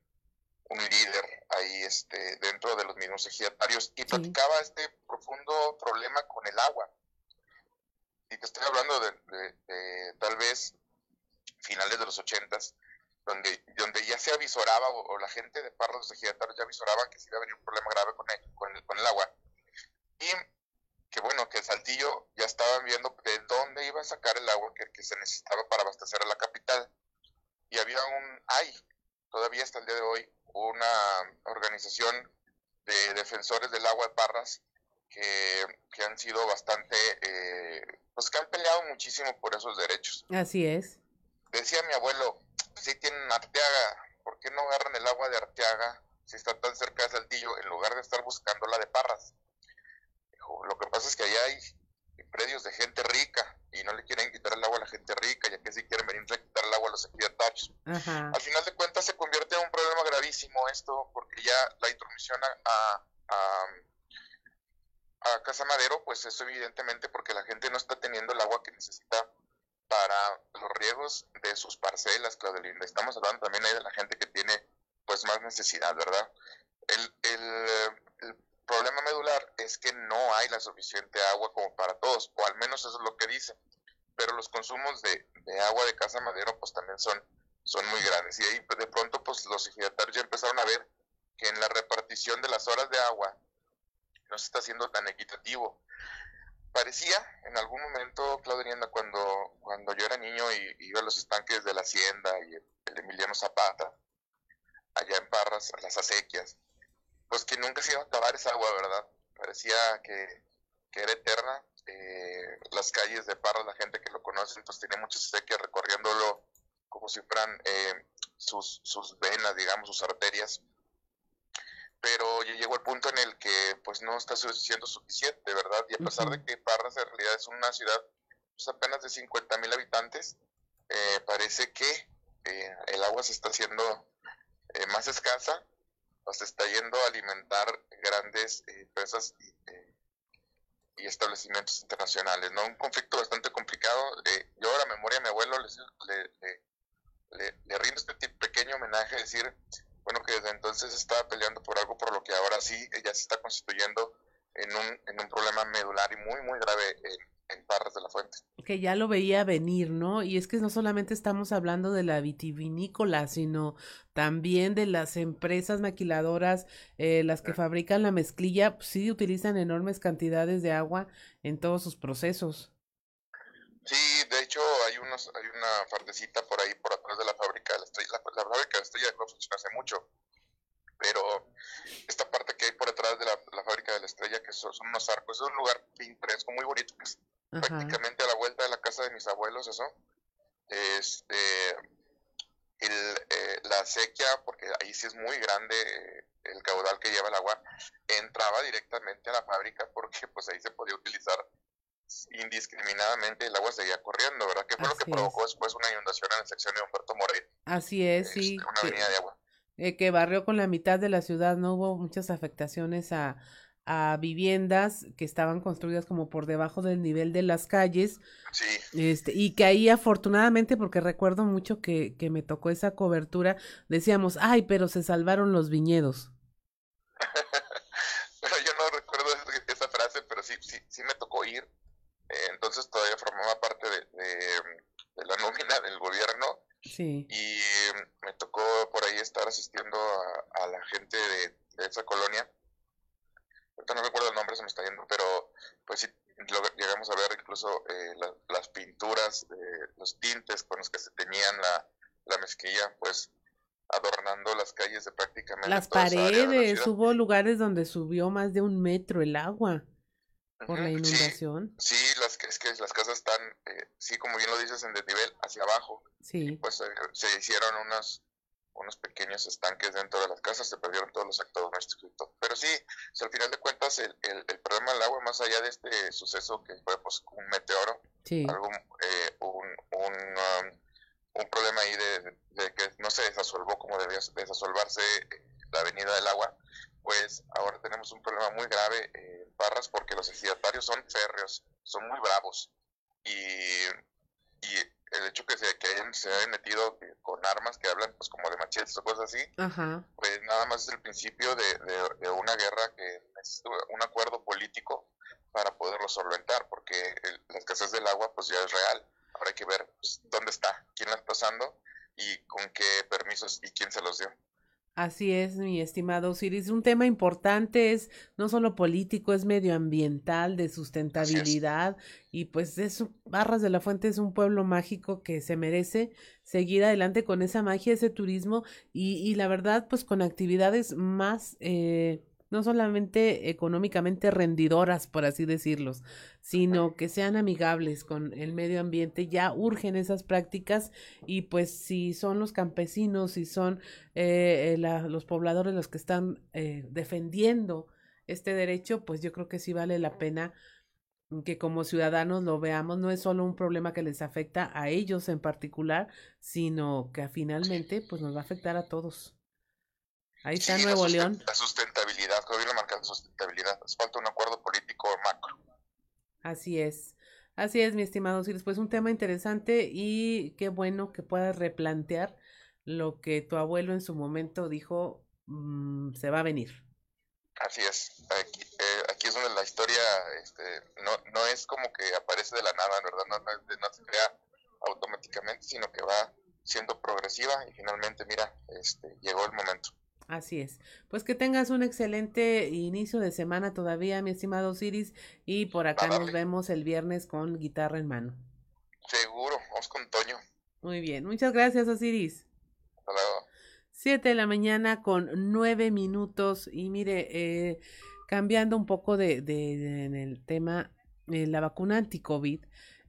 un, líder ahí este, dentro de los mismos ejidatarios y platicaba este profundo problema con el agua. Y te estoy hablando de, de, de tal vez finales de los ochentas, donde, donde ya se avisoraba, o, la gente de Parros de Ejidatarios ya avisoraba que se iba a venir un problema grave con el, con el, con el agua. Y que bueno, que Saltillo ya estaban viendo de dónde iba a sacar el agua que, que, se necesitaba para abastecer a la capital. Y había un, hay todavía hasta el día de hoy, una organización de defensores del agua de Parras que, que han sido bastante, eh, pues que han peleado muchísimo por esos derechos. Así es. Decía mi abuelo, si tienen Arteaga, ¿por qué no agarran el agua de Arteaga si está tan cerca de Saltillo en lugar de estar buscando la de Parras? Dijo, lo que pasa es que allá hay predios de gente rica y no le quieren quitar el agua a la gente rica, ya que sí quieren venir a quitar el agua a los ejidatarios. Al final de cuentas se convierte en un problema gravísimo esto, porque ya la intromisión a, a, a Casa Madero, pues eso evidentemente porque la gente no está teniendo el agua que necesita para los riegos de sus parcelas, Claudelina. Estamos hablando también ahí de la gente que tiene pues más necesidad, ¿verdad? El, el, el, problema medular es que no hay la suficiente agua como para todos, o al menos eso es lo que dicen. Pero los consumos de, agua de Casa Madero pues también son, son muy grandes. Y ahí de pronto pues los ejidatarios ya empezaron a ver que en la repartición de las horas de agua no se está haciendo tan equitativo parecía en algún momento, Claudia cuando, cuando yo era niño y iba a los estanques de la Hacienda y el, Emiliano Zapata, allá en Parras, las acequias, pues que nunca se iba a acabar esa agua, ¿verdad? Parecía que, que era eterna. Eh, las calles de Parras, la gente que lo conoce, pues tiene muchas acequias recorriéndolo como si fueran eh, sus, sus venas, digamos, sus arterias pero llegó el punto en el que pues no está siendo suficiente, ¿verdad? Y a pesar de que Parras en realidad es una ciudad pues, apenas de 50 mil habitantes, eh, parece que eh, el agua se está haciendo eh, más escasa, se está yendo a alimentar grandes eh, empresas y, y, establecimientos internacionales, ¿no? Un conflicto bastante complicado. yo a la memoria de mi abuelo le, le, le, le rindo este pequeño homenaje, decir, bueno, que desde entonces estaba peleando por algo por lo que ahora sí ella se está constituyendo en un, en un problema medular y muy, muy grave en, en Parras de la Fuente. Que ya lo veía venir, ¿no? Y es que no solamente estamos hablando de la vitivinícola, sino también de las empresas maquiladoras, eh, las que fabrican la mezclilla, pues, sí utilizan enormes cantidades de agua en todos sus procesos. Sí, de hecho hay unos, hay una fardecita por ahí por atrás de la fábrica de la estrella. La, la fábrica de la estrella no funciona hace mucho, pero esta parte que hay por detrás de la, la fábrica de la estrella, que son, son, unos arcos, es un lugar pintoresco muy bonito, que es Ajá. prácticamente a la vuelta de la casa de mis abuelos, eso. Este, el, eh, la sequía, porque ahí sí es muy grande eh, el caudal que lleva el agua, entraba directamente a la fábrica porque pues ahí se podía utilizar indiscriminadamente el agua seguía corriendo, ¿verdad? Que fue Así lo que provocó es. después una inundación en la sección de Humberto Moreira. Así es, sí. Este, una avenida que, de agua. Eh, que barrió con la mitad de la ciudad, no hubo muchas afectaciones a, a viviendas que estaban construidas como por debajo del nivel de las calles. Sí. Este, y que ahí afortunadamente, porque recuerdo mucho que, que me tocó esa cobertura, decíamos, ay, pero se salvaron los viñedos. pero yo no recuerdo esa frase, pero sí, sí, sí me tocó ir. Eh, entonces todavía formaba parte de, de, de, la nómina del gobierno. Sí. Y eh, me tocó por ahí estar asistiendo a, a la gente de, de esa colonia Ahorita no recuerdo el nombre, se me está yendo, pero pues sí, llegamos a ver incluso eh, las pinturas, los tintes con los que se tenían la, la mezquilla, pues adornando las calles de prácticamente las paredes. Hubo lugares donde subió más de un metro el agua por la inundación. Sí, las, es que las casas están, eh, sí, como bien lo dices, en desnivel hacia abajo. Sí. pues eh, se hicieron unos, unos pequeños estanques dentro de las casas, se perdieron todos los actos domésticos. Pero sí, al final de cuentas, el, el, problema del agua, más allá de este suceso que fue pues, un meteoro, algo, eh, un, un um, un problema ahí de, que no se desasolvó como debía desasolvarse la avenida del agua, pues ahora tenemos un problema muy grave en Parras porque los ejidatarios son férreos, son muy bravos y, y el hecho que se, que hayan, se hayan metido con armas que hablan pues como de machetes o cosas así, pues nada más es el principio de, de, una guerra que necesita un acuerdo político para poderlo solventar, porque la escasez del agua pues ya es real Ahora hay que ver pues, dónde está, quién la está pasando y con qué permisos y quién se los dio. Así es, mi estimado Osiris. Un tema importante es no solo político, es medioambiental, de sustentabilidad. Y pues eso, Barras de la Fuente es un pueblo mágico que se merece seguir adelante con esa magia, ese turismo y, y la verdad, pues con actividades más eh, no solamente económicamente rendidoras, por así decirlos, sino que sean amigables con el medio ambiente. Ya urgen esas prácticas y pues si son los campesinos, si son eh, eh, los pobladores los que están eh, defendiendo este derecho, pues yo creo que sí vale la pena que como ciudadanos lo veamos, no es solo un problema que les afecta a ellos en particular, sino que finalmente pues nos va a afectar a todos. Ahí está Nuevo León. La sustentabilidad, gobierno marca sustentabilidad. Hace falta un acuerdo político macro. Así es. Así es, mi estimado Osiris. Pues un tema interesante y qué bueno que puedas replantear lo que tu abuelo en su momento dijo mm, se va a venir. Así es. Aquí, eh, aquí, es donde la historia este, no, no es como que aparece de la nada, ¿verdad? No, no, no se crea automáticamente, sino que va siendo progresiva y finalmente, mira, este, llegó el momento. Así es. Pues que tengas un excelente inicio de semana todavía, mi estimado Osiris, y por acá nos vemos el viernes con guitarra en mano. Seguro, vamos con Toño. Muy bien, muchas gracias, Osiris. Hasta luego. Siete de la mañana con nueve minutos y mire, eh, cambiando un poco de, de, en el tema, eh, la vacuna anti-COVID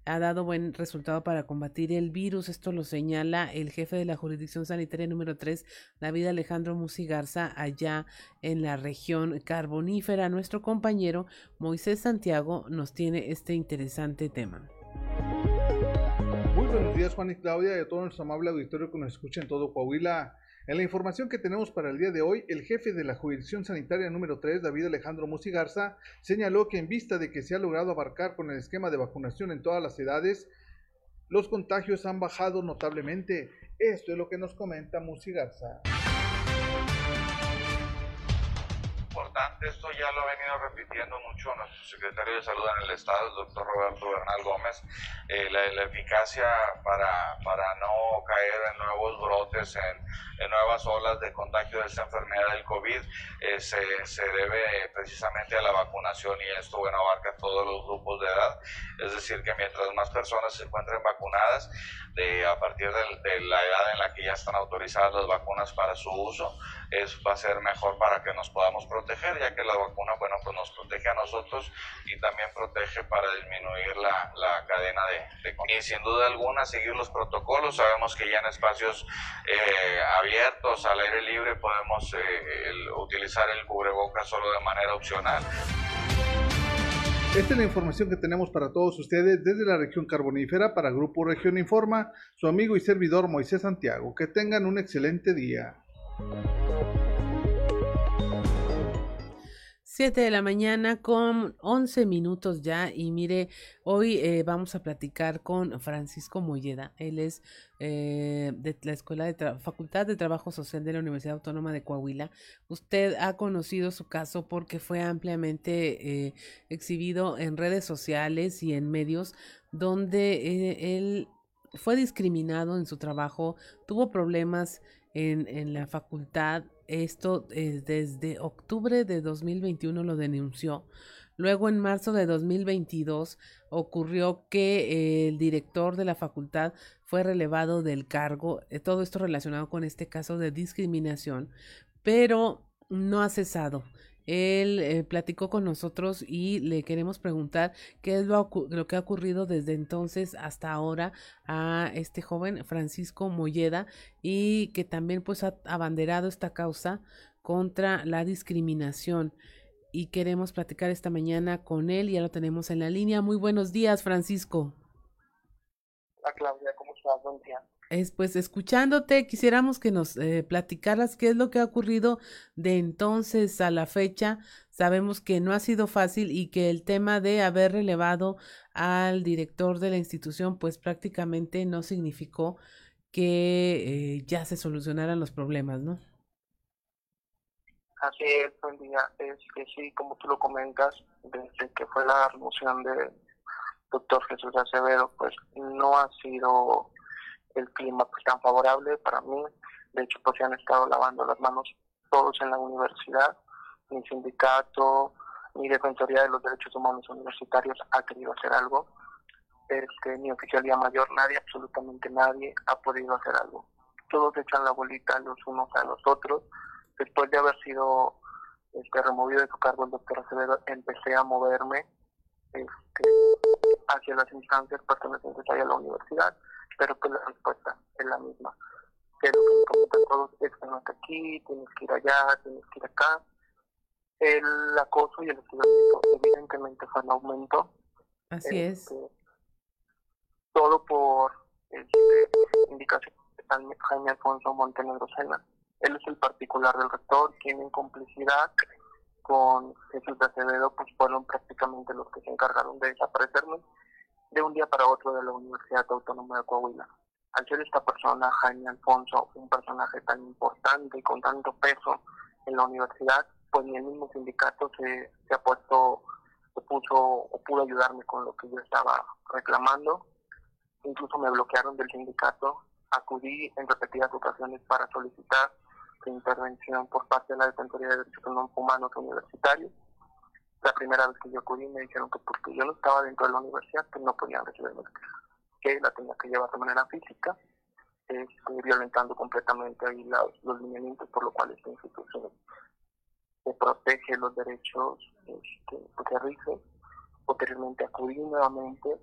ha dado buen resultado para combatir el virus. Esto lo señala el jefe de la jurisdicción sanitaria número 3, David Alejandro Musigarza, allá en la región carbonífera. Nuestro compañero Moisés Santiago nos tiene este interesante tema. Muy buenos días, Juan y Claudia, y a todo nuestro amable auditorio que nos escucha en todo Coahuila. En la información que tenemos para el día de hoy, el jefe de la jurisdicción sanitaria número 3, David Alejandro Musigarza, señaló que en vista de que se ha logrado abarcar con el esquema de vacunación en todas las edades, los contagios han bajado notablemente. Esto es lo que nos comenta Musigarza. Esto ya lo ha venido repitiendo mucho nuestro secretario de Salud en el Estado, el doctor Roberto Bernal Gómez, eh, la, eficacia para, para no caer en nuevos brotes, en, en, nuevas olas de contagio de esta enfermedad del COVID, eh, se, se, debe precisamente a la vacunación y esto, bueno, abarca todos los grupos de edad, es decir, que mientras más personas se encuentren vacunadas, de, a partir de, de la edad en la que ya están autorizadas las vacunas para su uso, es, va a ser mejor para que nos podamos proteger, ya que la vacuna, bueno, pues nos protege a nosotros y también protege para disminuir la, la cadena de, de, Y sin duda alguna, seguir los protocolos. Sabemos que ya en espacios eh, abiertos, al aire libre, podemos eh, utilizar el cubrebocas solo de manera opcional. Esta es la información que tenemos para todos ustedes desde la región carbonífera para Grupo Región Informa, su amigo y servidor Moisés Santiago. Que tengan un excelente día. 7 de la mañana con 11 minutos ya y mire, hoy eh, vamos a platicar con Francisco Molleda. Él es eh, de la Escuela de Facultad de Trabajo Social de la Universidad Autónoma de Coahuila. Usted ha conocido su caso porque fue ampliamente eh, exhibido en redes sociales y en medios donde él fue discriminado en su trabajo, tuvo problemas en, en la facultad esto desde octubre de 2021 lo denunció. Luego en marzo de 2022 ocurrió que el director de la facultad fue relevado del cargo, eh, todo esto relacionado con este caso de discriminación, pero no ha cesado. Él eh, platicó con nosotros y le queremos preguntar qué es lo, que ha ocurrido desde entonces hasta ahora a este joven Francisco Molleda y que también pues ha abanderado esta causa contra la discriminación. Y queremos platicar esta mañana con él, ya lo tenemos en la línea. Muy buenos días, Francisco. Hola Claudia, ¿cómo estás? Buen día. Es, pues escuchándote, quisiéramos que nos eh, platicaras qué es lo que ha ocurrido de entonces a la fecha. Sabemos que no ha sido fácil y que el tema de haber relevado al director de la institución, pues prácticamente no significó que eh, ya se solucionaran los problemas, ¿no? Así es. Es que sí, como tú lo comentas, desde que fue la remoción del doctor Jesús Acevedo, pues no ha sido el clima pues tan favorable para mí. De hecho, pues se han estado lavando las manos todos en la universidad. Mi sindicato, mi Defensoría de los Derechos Humanos Universitarios ha querido hacer algo. Este, mi oficialía mayor, nadie, absolutamente nadie ha podido hacer algo. Todos echan la bolita los unos a los otros. Después de haber sido este, removido de su cargo el doctor Acevedo, empecé a moverme este, hacia las instancias pertenecientes a la universidad pero que la respuesta es la misma. Que lo que me comentan todos es que no está aquí, tienes que ir allá, tienes que ir acá. El acoso y el hostigamiento evidentemente fue en aumento. Así es. Este, todo por este, indicación de Jaime Alfonso Montenegro Sena. Él es el particular del rector, quien en complicidad con Jesús de Acevedo, pues fueron prácticamente los que se encargaron de desaparecerme de un día para otro de la Universidad Autónoma de Coahuila. Al ser esta persona, Jaime Alfonso, un personaje tan importante y con tanto peso en la universidad, pues ni el mismo sindicato se, se ha puesto, se puso o pudo ayudarme con lo que yo estaba reclamando. Incluso me bloquearon del sindicato. Acudí en repetidas ocasiones para solicitar intervención por parte de la Defensoría de Derechos Humanos Universitarios la primera vez que yo acudí me dijeron que porque yo no estaba dentro de la universidad, que no podían recibirme que la tenía que llevar de manera física, este, violentando completamente ahí los lineamientos por lo cual esta institución se protege los derechos este, se rige. Posteriormente acudí nuevamente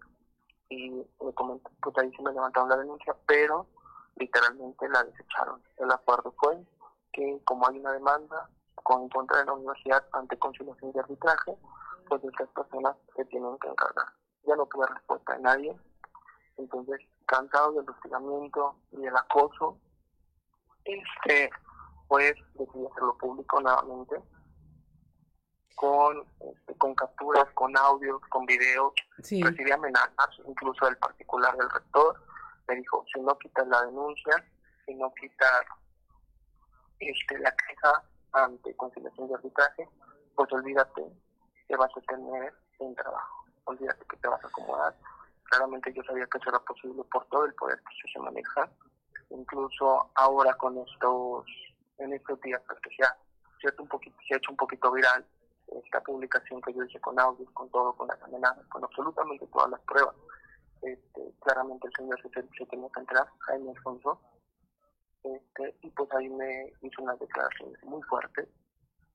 y pues ahí se me levantaron la denuncia, pero literalmente la desecharon. El acuerdo fue que como hay una demanda, con en contra de la universidad ante conciliación de arbitraje, pues estas personas se tienen que encargar. Ya no tuve respuesta de nadie, entonces cansado del hostigamiento y del acoso, este, pues decidí hacerlo público nuevamente, con, este, con capturas, con audios, con videos, recibí amenazas, incluso del particular del rector, me dijo, si no quitas la denuncia, si no quitas este, la queja, ante conciliación de arbitraje, pues olvídate que vas a tener un trabajo, olvídate que te vas a acomodar. Claramente yo sabía que eso era posible por todo el poder que se maneja, incluso ahora con estos, en estos días, porque se ha, un poquito, se ha hecho un poquito viral esta publicación que yo hice con audios, con todo, con las amenazas, con absolutamente todas las pruebas. Este, claramente el señor se, se tenía que entrar, Jaime Alfonso, este, y pues ahí me hizo unas declaraciones muy fuertes,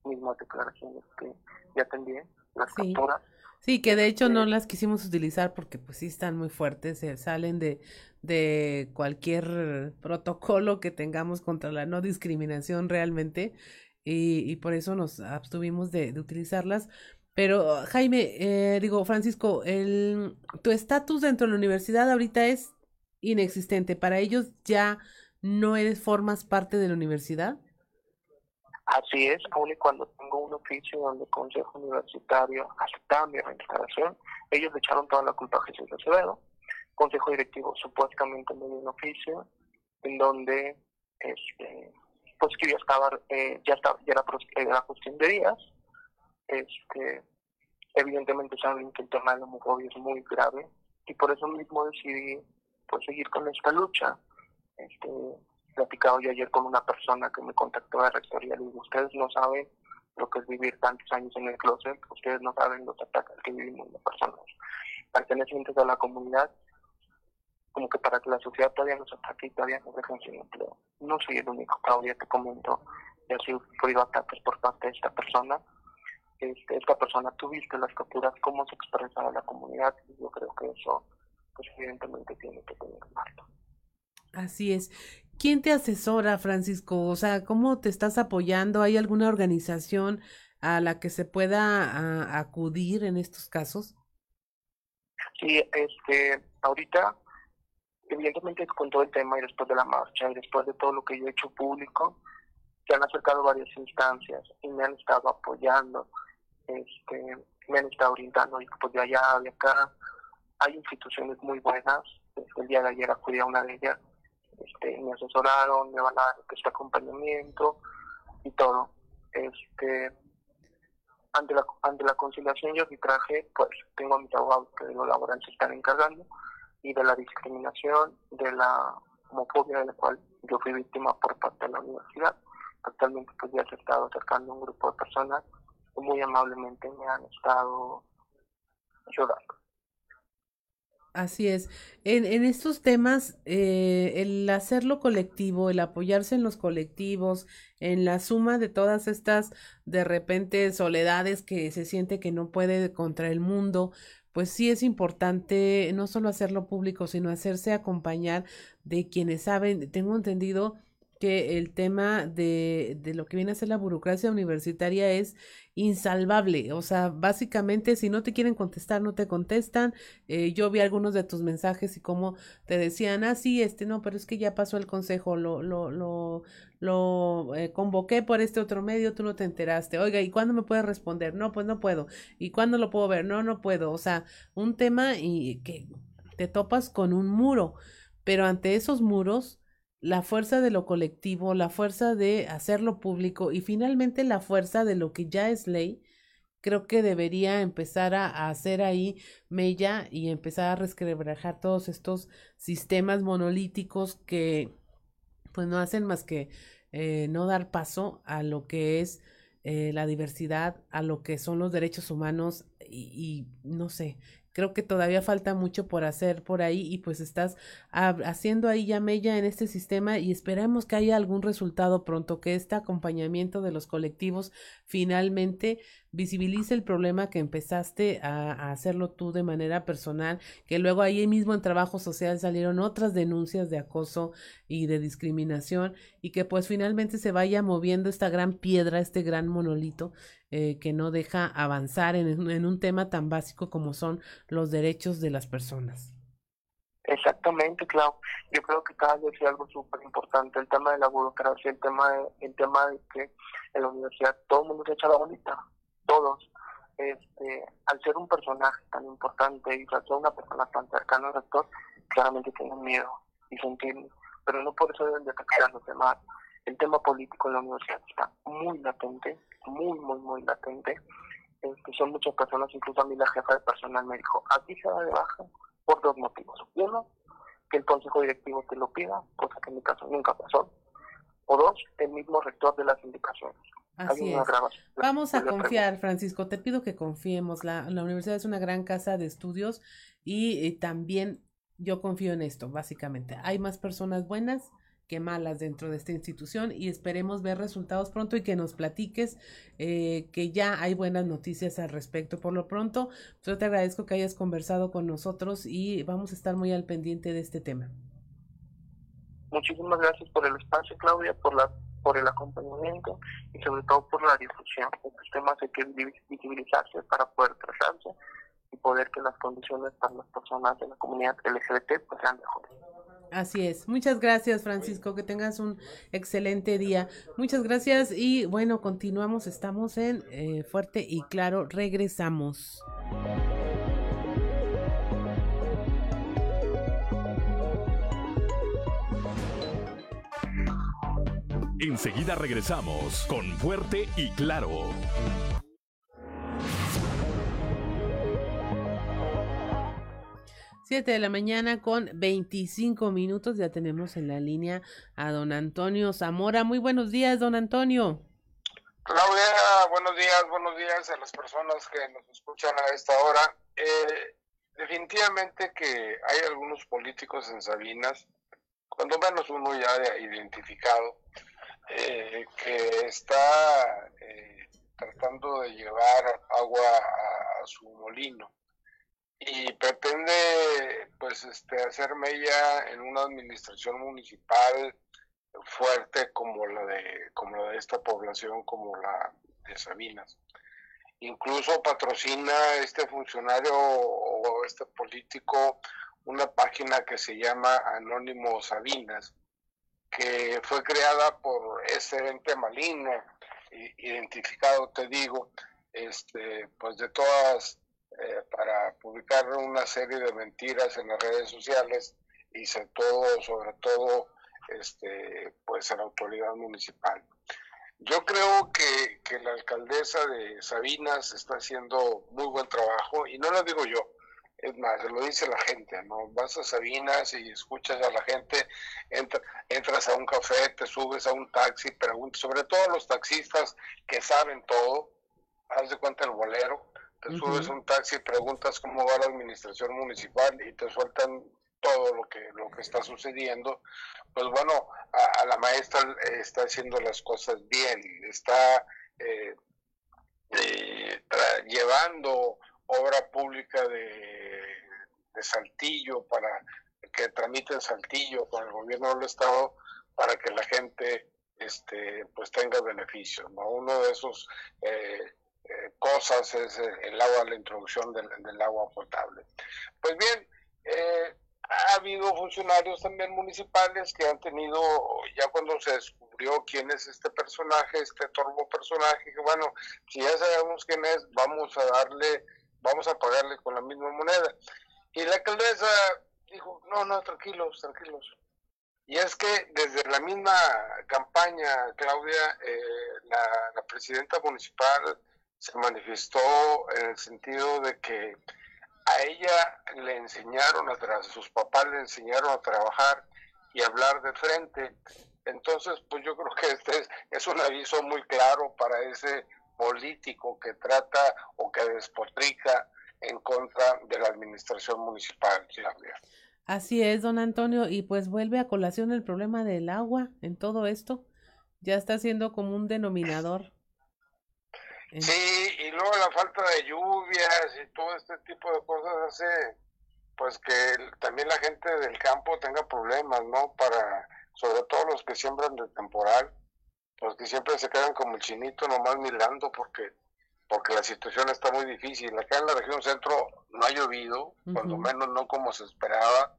mismas declaraciones que ya atendí, las sí. capturas. Sí, que de hecho no Este, las quisimos utilizar porque pues sí están muy fuertes, se salen de, de cualquier protocolo que tengamos contra la no discriminación realmente y, y por eso nos abstuvimos de, de utilizarlas. Pero Jaime, eh, digo, Francisco, el, tu estatus dentro de la universidad ahorita es inexistente. Para ellos ya no eres, formas parte de la universidad. Así es, aun y cuando tengo un oficio donde el Consejo Universitario aceptaba mi reintegración, ellos le echaron toda la culpa a Jesús Acevedo. Consejo Directivo supuestamente me dio un oficio en donde este, pues que ya estaba, eh, ya estaba, ya era, era cuestión de días. Este, evidentemente saben que el tema de la homofobia es muy grave y por eso mismo decidí pues seguir con esta lucha. Este, platicado yo ayer con una persona que me contactó de rectoría y digo, ustedes no saben lo que es vivir tantos años en el closet, ustedes no saben los ataques que vivimos las personas pertenecientes a la comunidad, como que para que la sociedad todavía nos ataque y todavía nos dejen sin empleo. No soy el único, Claudia, te comento, he sufrido ataques por parte de esta persona. Este, esta persona, tuviste las capturas, cómo se expresa la comunidad, y yo creo que eso, pues evidentemente tiene que tener alto. Así es. ¿Quién te asesora, Francisco? O sea, ¿cómo te estás apoyando? ¿Hay alguna organización a la que se pueda acudir en estos casos? Sí, este, ahorita, evidentemente con todo el tema y después de la marcha y después de todo lo que yo he hecho público, se han acercado varias instancias y me han estado apoyando, este, me han estado brindando y pues de allá, de acá, hay instituciones muy buenas. el día de ayer acudí a una de ellas este, me asesoraron, me van a dar este acompañamiento y todo. Este, ante la, ante la conciliación y arbitraje, pues tengo a mis abogados que de lo laboral se están encargando y de la discriminación, de la homofobia de la cual yo fui víctima por parte de la universidad. Actualmente pues ya se ha estado acercando un grupo de personas que muy amablemente me han estado ayudando. Así es. En, en estos temas, eh, el hacerlo colectivo, el apoyarse en los colectivos, en la suma de todas estas, de repente, soledades que se siente que no puede contra el mundo, pues sí es importante no solo hacerlo público, sino hacerse acompañar de quienes saben. Tengo entendido que el tema de, de lo que viene a ser la burocracia universitaria es insalvable. O sea, básicamente si no te quieren contestar, no te contestan. Eh, yo vi algunos de tus mensajes y como te decían, ah, sí, este no, pero es que ya pasó el consejo, lo, lo, lo, lo eh, convoqué por este otro medio, tú no te enteraste. Oiga, ¿y cuándo me puedes responder? No, pues no puedo. ¿Y cuándo lo puedo ver? No, no puedo. O sea, un tema y que te topas con un muro. Pero ante esos muros, la fuerza de lo colectivo, la fuerza de hacerlo público y finalmente la fuerza de lo que ya es ley, creo que debería empezar a, hacer ahí mella y empezar a resquebrajar todos estos sistemas monolíticos que pues no hacen más que eh, no dar paso a lo que es eh, la diversidad, a lo que son los derechos humanos y, y no sé, creo que todavía falta mucho por hacer por ahí y pues estás haciendo ahí ya mella en este sistema y esperamos que haya algún resultado pronto, que este acompañamiento de los colectivos finalmente visibilice el problema que empezaste a, hacerlo tú de manera personal, que luego ahí mismo en trabajo social salieron otras denuncias de acoso y de discriminación y que pues finalmente se vaya moviendo esta gran piedra, este gran monolito eh, que no deja avanzar en, un tema tan básico como son los derechos de las personas. Exactamente, Clau. Yo creo que cada vez es algo súper importante, el tema de la burocracia, el tema de, el tema de que en la universidad todo el mundo se echa la bonita, todos. Este, al ser un personaje tan importante y al ser una persona tan cercana al rector, claramente tienen miedo y sentir, pero no por eso deben de atacar a los demás. El tema político en la universidad está muy latente, muy, muy, muy latente. Este, son muchas personas, incluso a mí la jefa de personal me dijo, aquí se va de baja por dos motivos. Uno, que el consejo directivo te lo pida, cosa que en mi caso nunca pasó. O dos, el mismo rector de las indicaciones. Así es. Vamos a confiar, Francisco. Te pido que confiemos. La, la, universidad es una gran casa de estudios y también yo confío en esto, básicamente. Hay más personas buenas que malas dentro de esta institución y esperemos ver resultados pronto y que nos platiques eh, que ya hay buenas noticias al respecto. Por lo pronto, yo te agradezco que hayas conversado con nosotros y vamos a estar muy al pendiente de este tema. Muchísimas gracias por el espacio, Claudia, por la por el acompañamiento y sobre todo por la difusión. Estos temas hay que visibilizarse para poder tratarse y poder que las condiciones para las personas de la comunidad LGBT pues sean mejores. Así es. Muchas gracias, Francisco. Que tengas un excelente día. Muchas gracias y bueno, continuamos. Estamos en eh, Fuerte y Claro. Regresamos. Enseguida regresamos con Fuerte y Claro. 7 de la mañana con 25 minutos. Ya tenemos en la línea a don Antonio Zamora. Muy buenos días, don Antonio. Claudia, buenos días, buenos días a las personas que nos escuchan a esta hora. Eh, definitivamente que hay algunos políticos en Sabinas, cuando menos uno ya identificado, eh, que está eh, tratando de llevar agua a su molino. Y pretende pues este hacer mella en una administración municipal fuerte como la de como la de esta población como la de Sabinas. Incluso patrocina este funcionario o este político una página que se llama Anónimo Sabinas que fue creada por ese ente maligno identificado te digo este pues de todas eh, para publicar una serie de mentiras en las redes sociales y sobre todo, sobre todo, este, pues en la autoridad municipal. Yo creo que, que, la alcaldesa de Sabinas está haciendo muy buen trabajo y no lo digo yo, es más, lo dice la gente, ¿no? Vas a Sabinas y escuchas a la gente, entras a un café, te subes a un taxi, preguntas, sobre todo los taxistas que saben todo, haz de cuenta el bolero, te subes un taxi preguntas cómo va la administración municipal y te sueltan todo lo que lo que está sucediendo pues bueno a, la maestra está haciendo las cosas bien está eh, eh, llevando obra pública de, de, Saltillo para que tramite en Saltillo con el gobierno del estado para que la gente este pues tenga beneficios no uno de esos eh, eh, cosas es eh, el agua, la introducción del, agua potable. Pues bien, eh, ha habido funcionarios también municipales que han tenido, ya cuando se descubrió quién es este personaje, este torbo personaje, que bueno, si ya sabemos quién es, vamos a darle, vamos a pagarle con la misma moneda. Y la alcaldesa dijo, no, no, tranquilos, tranquilos. Y es que desde la misma campaña, Claudia, la, la presidenta municipal se manifestó en el sentido de que a ella le enseñaron a sus papás le enseñaron a trabajar y hablar de frente. Entonces, pues yo creo que este es, un aviso muy claro para ese político que trata o que despotrica en contra de la administración municipal, Así es, don Antonio, y pues vuelve a colación el problema del agua en todo esto. Ya está siendo como un denominador. Sí, y luego la falta de lluvias y todo este tipo de cosas hace pues que también la gente del campo tenga problemas, ¿no? Para, sobre todo los que siembran de temporal, los que siempre se quedan como el chinito nomás mirando porque porque la situación está muy difícil. Acá en la región centro no ha llovido, cuando menos no como se esperaba.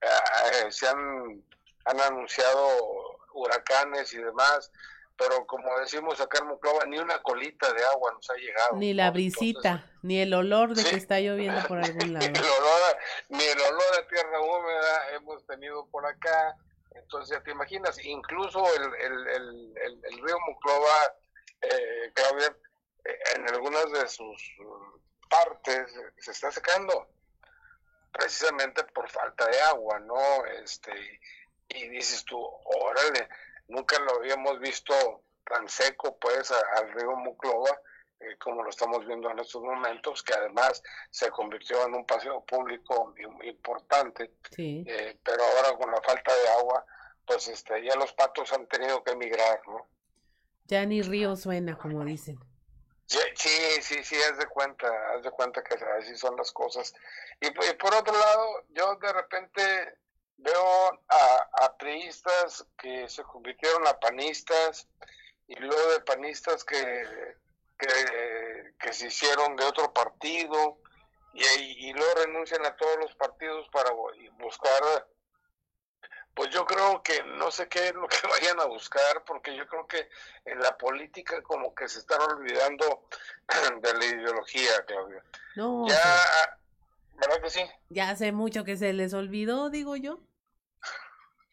Eh, se han, han anunciado huracanes y demás, pero como decimos acá en Muclova, ni una colita de agua nos ha llegado. Ni la brisita, ni el olor de que está lloviendo por algún lado. ni, el olor, ni el olor de tierra húmeda hemos tenido por acá. Entonces ya te imaginas, incluso el, el, el, el, río Muclova, eh, Claudia, eh, en algunas de sus partes se está secando precisamente por falta de agua, ¿no? Este, y dices tú, órale, nunca lo habíamos visto tan seco pues al río Muclova eh, como lo estamos viendo en estos momentos, que además se convirtió en un paseo público importante, eh, pero ahora con la falta de agua, pues este, ya los patos han tenido que emigrar, ¿no? Ya ni río suena, como dicen. Sí, sí, sí, haz de cuenta, haz de cuenta que así son las cosas. Y, y por otro lado, yo de repente veo a, a priistas que se convirtieron a panistas y luego de panistas que, que, se hicieron de otro partido y, y luego renuncian a todos los partidos para buscar pues yo creo que no sé qué es lo que vayan a buscar, porque yo creo que en la política como que se están olvidando de la ideología, Claudia. No. Ya, ¿verdad que sí? Ya hace mucho que se les olvidó, digo yo.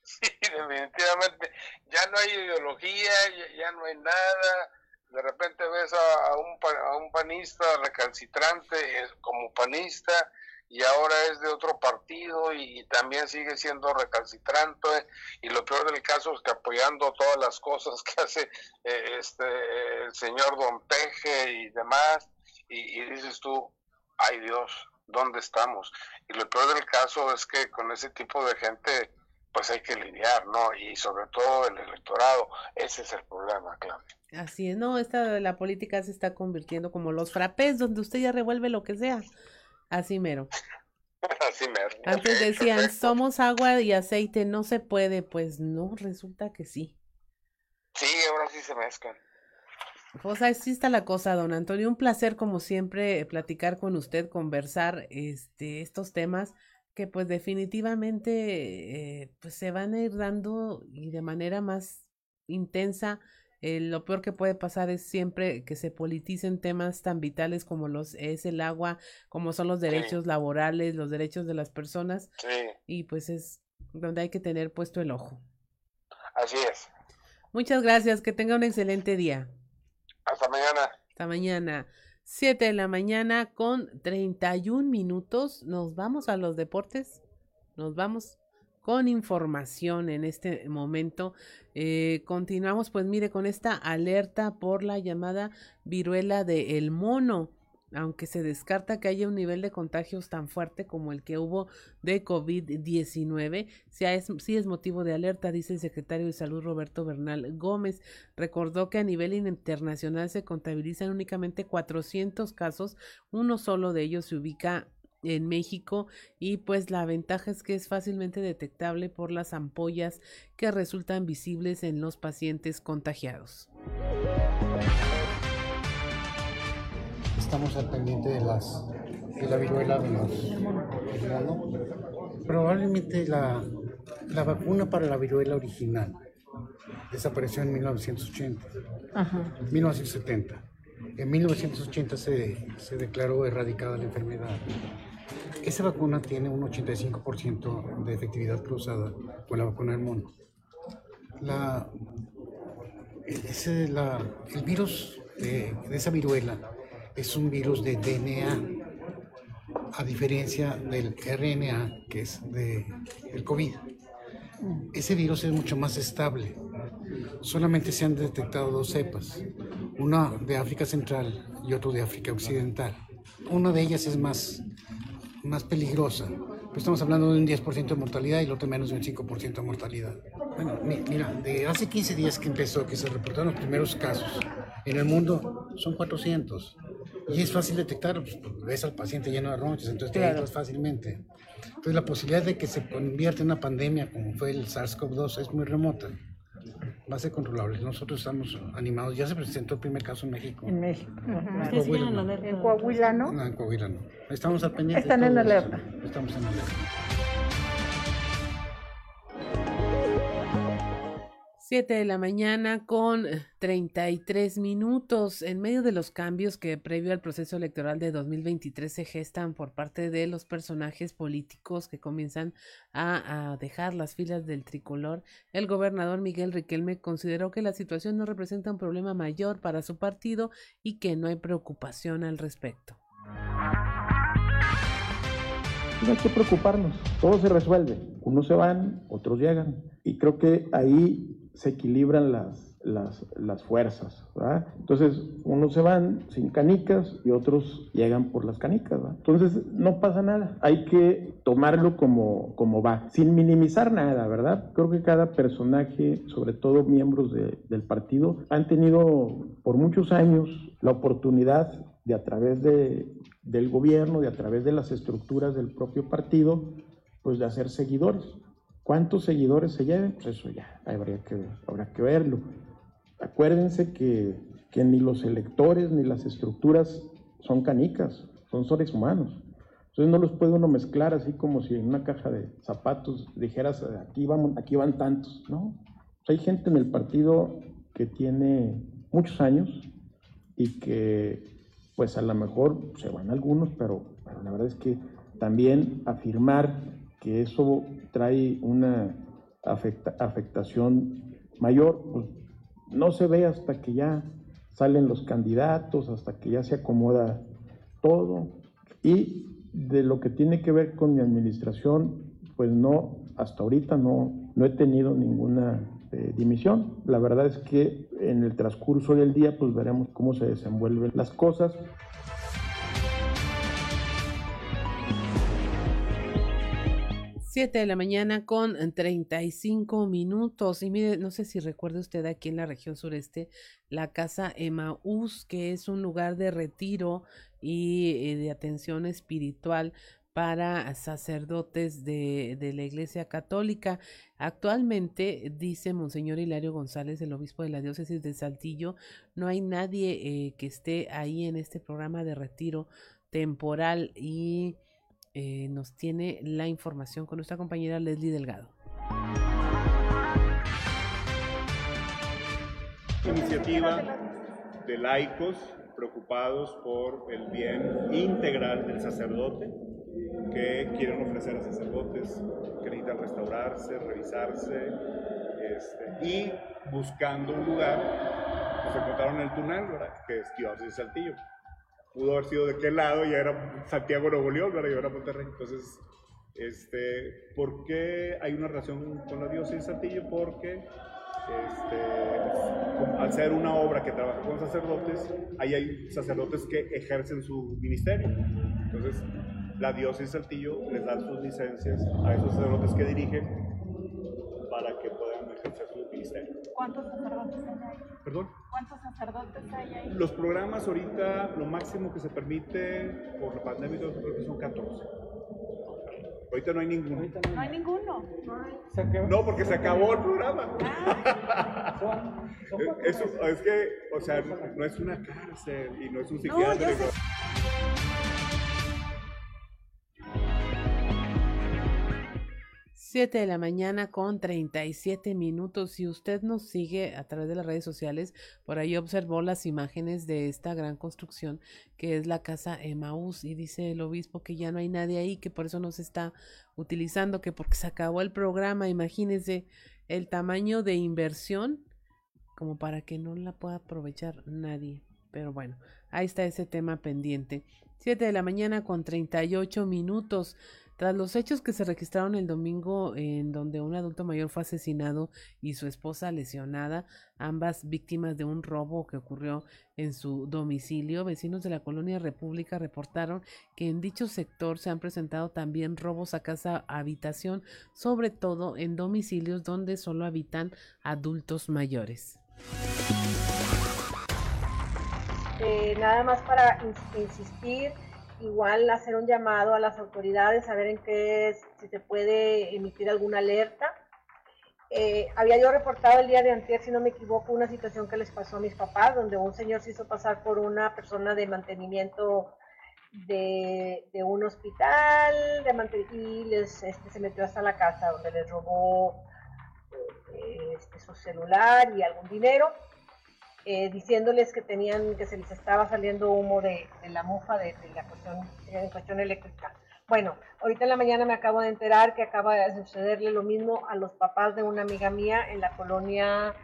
Sí, definitivamente. Ya no hay ideología, ya, no hay nada. De repente ves a, un, a un panista recalcitrante como panista y ahora es de otro partido y también sigue siendo recalcitrante y lo peor del caso es que apoyando todas las cosas que hace eh, este el señor Don Peje y demás y, dices tú, ay Dios, ¿dónde estamos? Y lo peor del caso es que con ese tipo de gente pues hay que lidiar, ¿no? Y sobre todo el electorado, ese es el problema, Claudia. Así es, no, esta la política se está convirtiendo como los frapés, donde usted ya revuelve lo que sea. Así mero. Así mero. Antes decían, somos agua y aceite, no se puede. Pues no, resulta que sí. Sí, ahora sí se mezclan. Pues así está la cosa, don Antonio. Un placer, como siempre, platicar con usted, conversar este, estos temas que pues definitivamente eh, pues se van a ir dando y de manera más intensa eh, lo peor que puede pasar es siempre que se politicen temas tan vitales como los es el agua, como son los derechos laborales, los derechos de las personas. Y pues es donde hay que tener puesto el ojo. Así es. Muchas gracias, que tenga un excelente día. Hasta mañana. Hasta mañana. Siete de la mañana con 31 minutos. Nos vamos a los deportes. Nos vamos con información en este momento. Eh, continuamos, pues mire, con esta alerta por la llamada viruela de el mono. Aunque se descarta que haya un nivel de contagios tan fuerte como el que hubo de COVID-19, sí es motivo de alerta, dice el secretario de Salud Roberto Bernal Gómez. Recordó que a nivel internacional se contabilizan únicamente 400 casos, uno solo de ellos se ubica en México y pues la ventaja es que es fácilmente detectable por las ampollas que resultan visibles en los pacientes contagiados. Estamos al pendiente de las de la viruela de los Probablemente la, la vacuna para la viruela original desapareció en 1980, Ajá. 1970. En 1980 se, se declaró erradicada la enfermedad. Esa vacuna tiene un 85% de efectividad cruzada con la vacuna del mono. La, ese, la, el virus de, esa viruela es un virus de DNA, a diferencia del RNA, que es de, del COVID. Ese virus es mucho más estable. Solamente se han detectado dos cepas, una de África Central y otro de África Occidental. Una de ellas es más más peligrosa. Pues estamos hablando de un 10% de mortalidad y el otro menos de un 5% de mortalidad. Bueno, mira, de hace 15 días que empezó, que se reportaron los primeros casos, en el mundo son 400. Y es fácil detectar, pues, ves al paciente lleno de ronchas, entonces te claro. fácilmente. Entonces la posibilidad de que se convierta en una pandemia como fue el SARS-CoV-2 es muy remota va a ser controlable. Nosotros estamos animados. Ya se presentó el primer caso en México. En México. En, Coahuila, no. en Coahuila, ¿no? No, en Coahuila no. Estamos al pendiente. Están en alerta. Estamos en alerta. 7 de la mañana con 33 minutos. En medio de los cambios que previo al proceso electoral de 2023 se gestan por parte de los personajes políticos que comienzan a, a, dejar las filas del tricolor, el gobernador Miguel Riquelme consideró que la situación no representa un problema mayor para su partido y que no hay preocupación al respecto. No hay que preocuparnos, todo se resuelve. Unos se van, otros llegan. Y creo que ahí se equilibran las, las, las fuerzas. Entonces, unos se van sin canicas y otros llegan por las canicas. Entonces, no pasa nada. Hay que tomarlo como, como va, sin minimizar nada, ¿verdad? Creo que cada personaje, sobre todo miembros de, del partido, han tenido por muchos años la oportunidad de a través de, del gobierno, de a través de las estructuras del propio partido, pues de hacer seguidores. ¿Cuántos seguidores se lleven? Pues eso ya habría que, habrá que verlo. Acuérdense que, ni los electores ni las estructuras son canicas, son seres humanos. Entonces no los puede uno mezclar así como si en una caja de zapatos dijeras, aquí, vamos, aquí van tantos, ¿no? hay gente en el partido que tiene muchos años y que pues a lo mejor se van algunos, pero, la verdad es que también afirmar que eso trae una afectación mayor, pues no se ve hasta que ya salen los candidatos, hasta que ya se acomoda todo. Y de lo que tiene que ver con mi administración, pues no, hasta ahorita no, no he tenido ninguna eh, dimisión. La verdad es que en el transcurso del día, pues veremos cómo se desenvuelven las cosas. 7 de la mañana con 35 minutos. Y mire, no sé si recuerda usted aquí en la región sureste, la casa Emaús, que es un lugar de retiro y eh, de atención espiritual para sacerdotes de, de, la Iglesia Católica. Actualmente, dice Monseñor Hilario González, el obispo de la diócesis de Saltillo, no hay nadie eh, que esté ahí en este programa de retiro temporal y eh, nos tiene la información con nuestra compañera Leslie Delgado. Iniciativa de laicos preocupados por el bien integral del sacerdote, que quieren ofrecer a sacerdotes que necesitan restaurarse, revisarse, este, y buscando un lugar, pues encontraron el túnel, que es de Saltillo pudo haber sido de qué lado, ya era Santiago Nuevo León, ahora ya era Monterrey. Entonces, este, ¿por qué hay una relación con la diócesis de Saltillo? Porque este, al ser una obra que trabaja con sacerdotes, ahí hay sacerdotes que ejercen su ministerio. Entonces, la diócesis de Saltillo les da sus licencias a esos sacerdotes que dirigen para que puedan ejercer su ministerio. ¿Cuántos sacerdotes hay ahí? ¿Perdón? ¿Cuántos sacerdotes hay ahí? Los programas ahorita, lo máximo que se permite por la pandemia, creo que son 14. Ahorita no hay ninguno. No hay ninguno. No, porque se acabó el programa. Ah. Eso, es que, o sea, no es una cárcel y no es un psiquiátrico. 7 de la mañana con 37 minutos. Si usted nos sigue a través de las redes sociales, por ahí observó las imágenes de esta gran construcción que es la casa Emaús y dice el obispo que ya no hay nadie ahí, que por eso no se está utilizando, que porque se acabó el programa. Imagínense el tamaño de inversión como para que no la pueda aprovechar nadie. Pero bueno, ahí está ese tema pendiente. 7 de la mañana con 38 minutos. Tras los hechos que se registraron el domingo en donde un adulto mayor fue asesinado y su esposa lesionada, ambas víctimas de un robo que ocurrió en su domicilio, vecinos de la colonia República reportaron que en dicho sector se han presentado también robos a casa habitación, sobre todo en domicilios donde solo habitan adultos mayores. Eh, nada más para insistir igual hacer un llamado a las autoridades a ver en qué si se puede emitir alguna alerta. Eh, había yo reportado el día de antes, si no me equivoco, una situación que les pasó a mis papás, donde un señor se hizo pasar por una persona de mantenimiento de, un hospital de y les, este, se metió hasta la casa, donde les robó eh, este, su celular y algún dinero. Eh, diciéndoles que tenían, que se les estaba saliendo humo de, la mufa de, la cuestión, en cuestión eléctrica. Bueno, ahorita en la mañana me acabo de enterar que acaba de sucederle lo mismo a los papás de una amiga mía en la colonia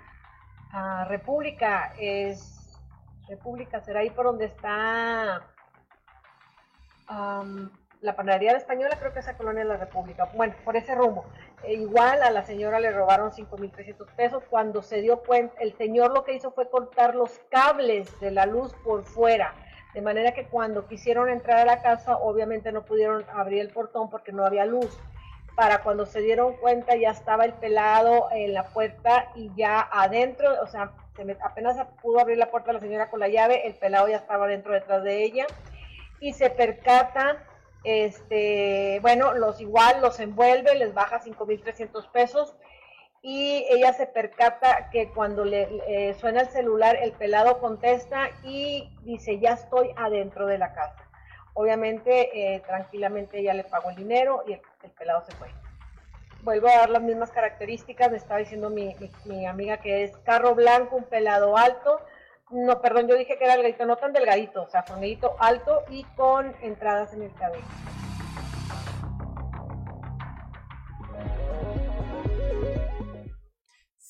ah, República. Es República, será ahí por donde está la panadería de española, creo que esa colonia es la República. Bueno, por ese rumbo. E igual a la señora le robaron 5.300 pesos. Cuando se dio cuenta, el señor lo que hizo fue cortar los cables de la luz por fuera. De manera que cuando quisieron entrar a la casa, obviamente no pudieron abrir el portón porque no había luz. Para cuando se dieron cuenta ya estaba el pelado en la puerta y ya adentro, o sea, apenas pudo abrir la puerta la señora con la llave, el pelado ya estaba dentro detrás de ella y se percata este, bueno, los igual los envuelve, les baja 5.300 pesos y ella se percata que cuando le suena el celular, el pelado contesta y dice, ya estoy adentro de la casa. Obviamente, eh, tranquilamente ella le pagó el dinero y el, pelado se fue. Vuelvo a dar las mismas características, me estaba diciendo mi, mi, amiga que es carro blanco, un pelado alto, no, perdón, yo dije que era delgadito, no tan delgadito, o sea, alto y con entradas en el cabello.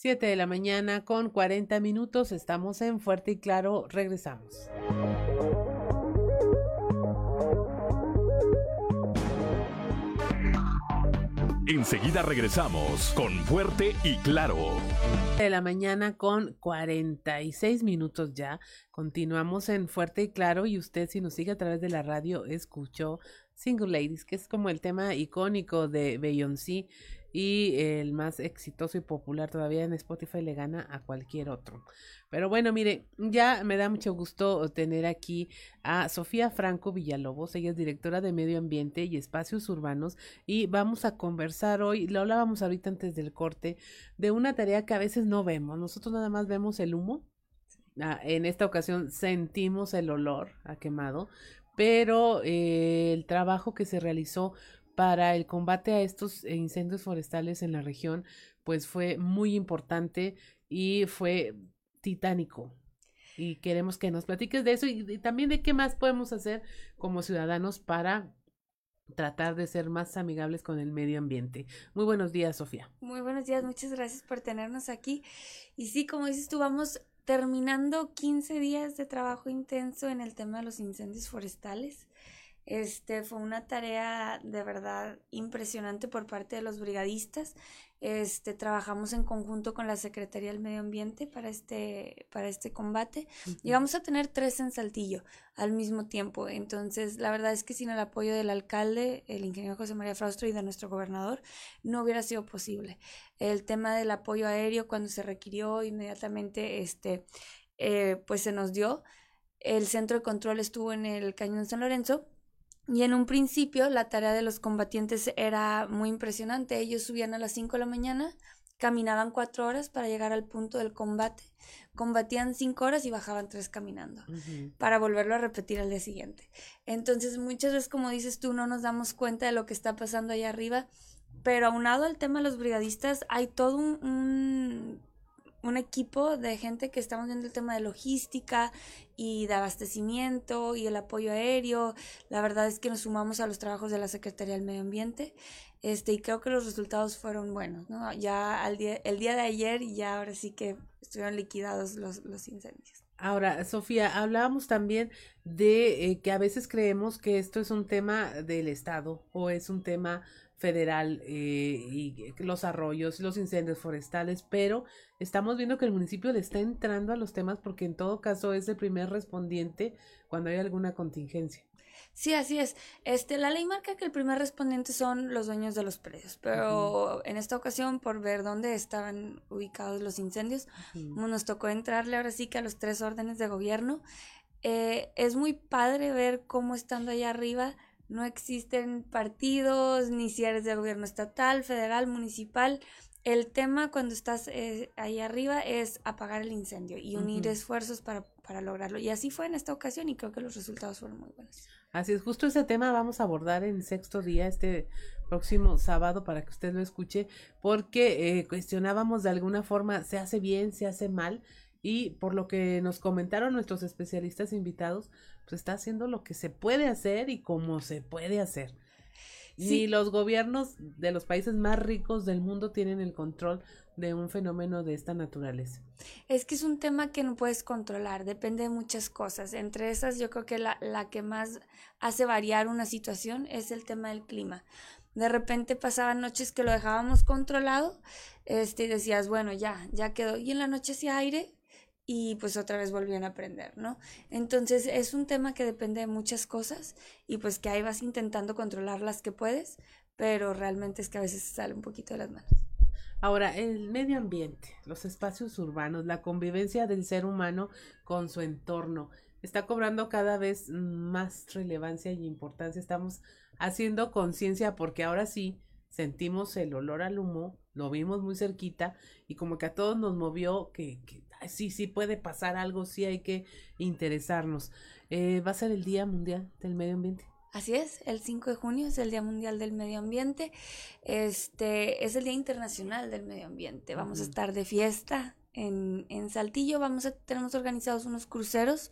7 de la mañana con 40 minutos. Estamos en Fuerte y Claro. Regresamos. Enseguida regresamos con Fuerte y Claro. De la mañana con 46 minutos ya. Continuamos en Fuerte y Claro y usted si nos sigue a través de la radio escuchó Single Ladies, que es como el tema icónico de Beyoncé y el más exitoso y popular todavía en Spotify le gana a cualquier otro. Pero bueno, mire, ya me da mucho gusto tener aquí a Sofía Franco Villalobos, ella es directora de Medio Ambiente y Espacios Urbanos y vamos a conversar hoy, lo hablábamos ahorita antes del corte, de una tarea que a veces no vemos, nosotros nada más vemos el humo, ah, en esta ocasión sentimos el olor a quemado, pero eh, el trabajo que se realizó para el combate a estos incendios forestales en la región, pues fue muy importante y fue titánico. Y queremos que nos platiques de eso y, también de qué más podemos hacer como ciudadanos para tratar de ser más amigables con el medio ambiente. Muy buenos días, Sofía. Muy buenos días, muchas gracias por tenernos aquí. Y sí, como dices tú, terminando 15 días de trabajo intenso en el tema de los incendios forestales. Este fue una tarea de verdad impresionante por parte de los brigadistas. Este trabajamos en conjunto con la Secretaría del Medio Ambiente para este para este combate. Llegamos a tener tres en Saltillo al mismo tiempo. Entonces, la verdad es que sin el apoyo del alcalde, el ingeniero José María Fraustro y de nuestro gobernador, no hubiera sido posible. El tema del apoyo aéreo cuando se requirió inmediatamente este eh, pues se nos dio. El centro de control estuvo en el Cañón San Lorenzo y en un principio la tarea de los combatientes era muy impresionante. Ellos subían a las 5 de la mañana, caminaban 4 horas para llegar al punto del combate, combatían 5 horas y bajaban 3 caminando para volverlo a repetir al día siguiente. Entonces muchas veces, como dices tú, no nos damos cuenta de lo que está pasando allá arriba, pero aunado al tema de los brigadistas, hay todo un un equipo de gente que estamos viendo el tema de logística y de abastecimiento y el apoyo aéreo. La verdad es que nos sumamos a los trabajos de la Secretaría del Medio Ambiente este, y creo que los resultados fueron buenos. ¿no? Ya al día, el día de ayer ya ahora sí que estuvieron liquidados los, los incendios. Ahora, Sofía, hablábamos también de eh, que a veces creemos que esto es un tema del Estado o es un tema federal eh, y los arroyos, los incendios forestales, pero estamos viendo que el municipio le está entrando a los temas porque en todo caso es el primer respondiente cuando hay alguna contingencia. Sí, así es. Este, la ley marca que el primer respondiente son los dueños de los predios, pero en esta ocasión, por ver dónde estaban ubicados los incendios, nos tocó entrarle ahora sí que a los tres órdenes de gobierno. Eh, es muy padre ver cómo estando allá arriba no existen partidos, ni si eres de gobierno estatal, federal, municipal. El tema cuando estás eh, ahí arriba es apagar el incendio y unir esfuerzos para, para lograrlo. Y así fue en esta ocasión y creo que los resultados fueron muy buenos. Así es, justo ese tema vamos a abordar en sexto día, este próximo sábado, para que usted lo escuche, porque eh, cuestionábamos de alguna forma, ¿se hace bien, se hace mal? Y por lo que nos comentaron nuestros especialistas invitados, pues está haciendo lo que se puede hacer y como se puede hacer. Ni los gobiernos de los países más ricos del mundo tienen el control de un fenómeno de esta naturaleza. Es que es un tema que no puedes controlar, depende de muchas cosas. Entre esas, yo creo que la, la que más hace variar una situación es el tema del clima. De repente pasaban noches que lo dejábamos controlado, este, y decías, bueno, ya, ya quedó. Y en la noche hacía aire y pues otra vez volvían a aprender, ¿no? Entonces es un tema que depende de muchas cosas y pues que ahí vas intentando controlar las que puedes, pero realmente es que a veces sale un poquito de las manos. Ahora, el medio ambiente, los espacios urbanos, la convivencia del ser humano con su entorno, está cobrando cada vez más relevancia y importancia. Estamos haciendo conciencia porque ahora sí sentimos el olor al humo, lo vimos muy cerquita y como que a todos nos movió que, que sí, sí puede pasar algo, sí hay que interesarnos. Eh, ¿Va a ser el Día Mundial del Medio Ambiente? Así es, el 5 de junio es el Día Mundial del Medio Ambiente. Este es el Día Internacional del Medio Ambiente. Vamos a estar de fiesta en, en, Saltillo. Vamos a, tenemos organizados unos cruceros.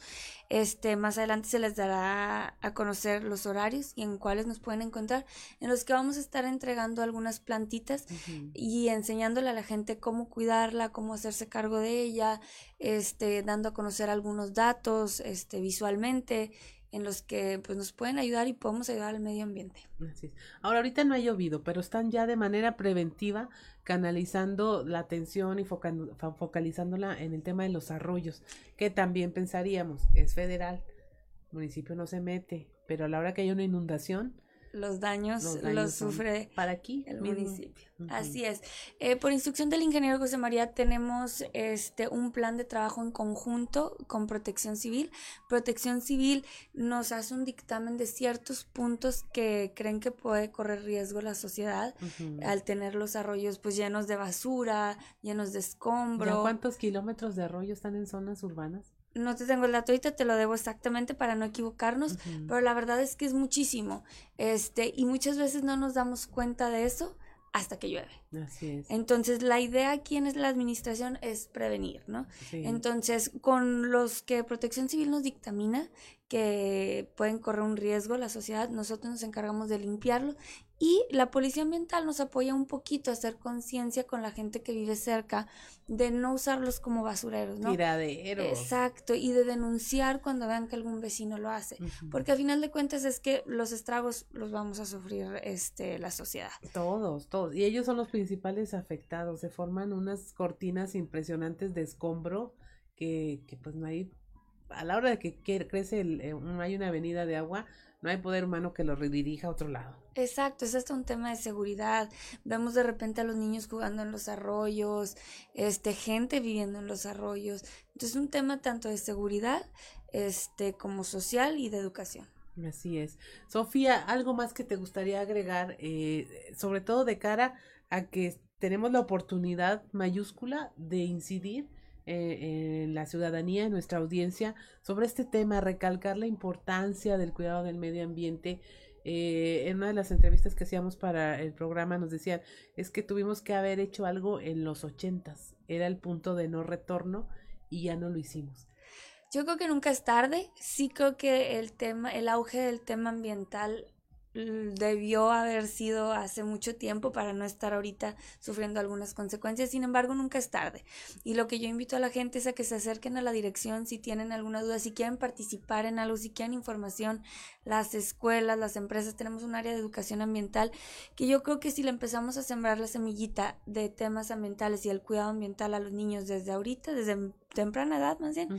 Este, más adelante se les dará a conocer los horarios y en cuáles nos pueden encontrar, en los que vamos a estar entregando algunas plantitas y enseñándole a la gente cómo cuidarla, cómo hacerse cargo de ella, este, dando a conocer algunos datos, este, visualmente en los que pues nos pueden ayudar y podemos ayudar al medio ambiente. Así Ahora ahorita no ha llovido, pero están ya de manera preventiva canalizando la atención y focalizándola en el tema de los arroyos, que también pensaríamos, es federal, el municipio no se mete, pero a la hora que hay una inundación, los daños los, sufre para aquí el municipio. Así es. Eh, por instrucción del ingeniero José María tenemos este un plan de trabajo en conjunto con Protección Civil. Protección Civil nos hace un dictamen de ciertos puntos que creen que puede correr riesgo la sociedad al tener los arroyos pues llenos de basura, llenos de escombro. ¿Cuántos kilómetros de arroyo están en zonas urbanas? No te tengo el dato ahorita, te lo debo exactamente para no equivocarnos, pero la verdad es que es muchísimo. Este, y muchas veces no nos damos cuenta de eso hasta que llueve. Así es. Entonces, la idea aquí en la administración es prevenir, ¿no? Entonces, con los que Protección Civil nos dictamina que pueden correr un riesgo la sociedad, nosotros nos encargamos de limpiarlo y la policía ambiental nos apoya un poquito a hacer conciencia con la gente que vive cerca de no usarlos como basureros, ¿no? Tiraderos. Exacto, y de denunciar cuando vean que algún vecino lo hace, porque al final de cuentas es que los estragos los vamos a sufrir este la sociedad. Todos, todos, y ellos son los principales afectados, se forman unas cortinas impresionantes de escombro que, que pues no hay a la hora de que crece el, eh, hay una avenida de agua, no hay poder humano que lo redirija a otro lado. Exacto, es hasta un tema de seguridad. Vemos de repente a los niños jugando en los arroyos, este, gente viviendo en los arroyos. Entonces es un tema tanto de seguridad, este, como social y de educación. Así es. Sofía, ¿algo más que te gustaría agregar, eh, sobre todo de cara a que tenemos la oportunidad mayúscula de incidir eh, en la ciudadanía, en nuestra audiencia, sobre este tema, recalcar la importancia del cuidado del medio ambiente. Eh, en una de las entrevistas que hacíamos para el programa nos decían, es que tuvimos que haber hecho algo en los ochentas, era el punto de no retorno y ya no lo hicimos. Yo creo que nunca es tarde, sí creo que el tema, el auge del tema ambiental debió haber sido hace mucho tiempo para no estar ahorita sufriendo algunas consecuencias. Sin embargo, nunca es tarde. Y lo que yo invito a la gente es a que se acerquen a la dirección si tienen alguna duda, si quieren participar en algo, si quieren información. Las escuelas, las empresas, tenemos un área de educación ambiental que yo creo que si le empezamos a sembrar la semillita de temas ambientales y el cuidado ambiental a los niños desde ahorita, desde temprana edad más bien,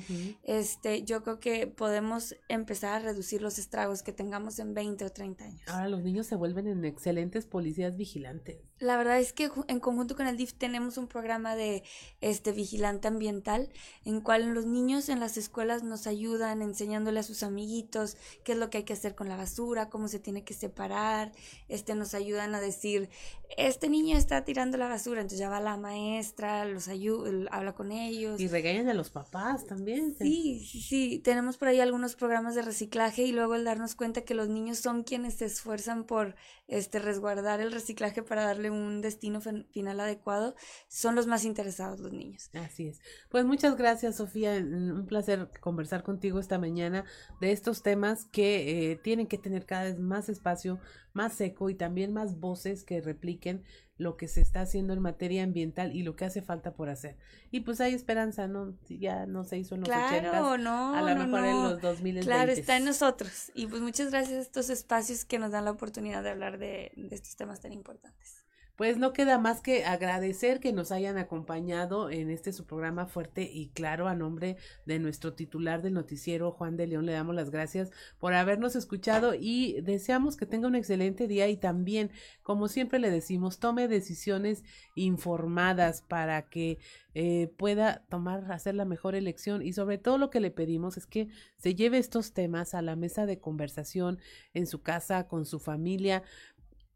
este, yo creo que podemos empezar a reducir los estragos que tengamos en 20 o 30 años. Ahora los niños se vuelven en excelentes policías vigilantes. La verdad es que en conjunto con el DIF tenemos un programa de este vigilante ambiental en cual los niños en las escuelas nos ayudan enseñándole a sus amiguitos qué es lo que hay que hacer con la basura, cómo se tiene que separar, este nos ayudan a decir, este niño está tirando la basura, entonces ya va la maestra, los ayuda, habla con ellos. Y regañan a los papás también. Sí, sí, sí, tenemos por ahí algunos programas de reciclaje y luego el darnos cuenta que los niños son quienes se esfuerzan por este resguardar el reciclaje para darle un destino final adecuado, son los más interesados los niños. Así es. Pues muchas gracias, Sofía. Un placer conversar contigo esta mañana de estos temas que eh, tienen que tener cada vez más espacio, más seco y también más voces que repliquen lo que se está haciendo en materia ambiental y lo que hace falta por hacer. Y pues hay esperanza, ¿no? Ya no se hizo en los claro, no, a lo mejor en los 2000. Claro, está en nosotros. Y pues muchas gracias a estos espacios que nos dan la oportunidad de hablar de, de estos temas tan importantes. Pues no queda más que agradecer que nos hayan acompañado en este su programa fuerte y claro a nombre de nuestro titular del noticiero Juan de León le damos las gracias por habernos escuchado y deseamos que tenga un excelente día y también como siempre le decimos tome decisiones informadas para que eh, pueda tomar hacer la mejor elección y sobre todo lo que le pedimos es que se lleve estos temas a la mesa de conversación en su casa con su familia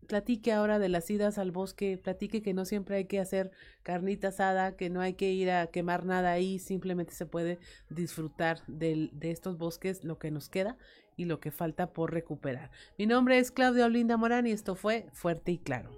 platique ahora de las idas al bosque, platique que no siempre hay que hacer carnita asada, que no hay que ir a quemar nada ahí, simplemente se puede disfrutar de estos bosques, lo que nos queda y lo que falta por recuperar. Mi nombre es Claudia Olinda Morán y esto fue Fuerte y Claro.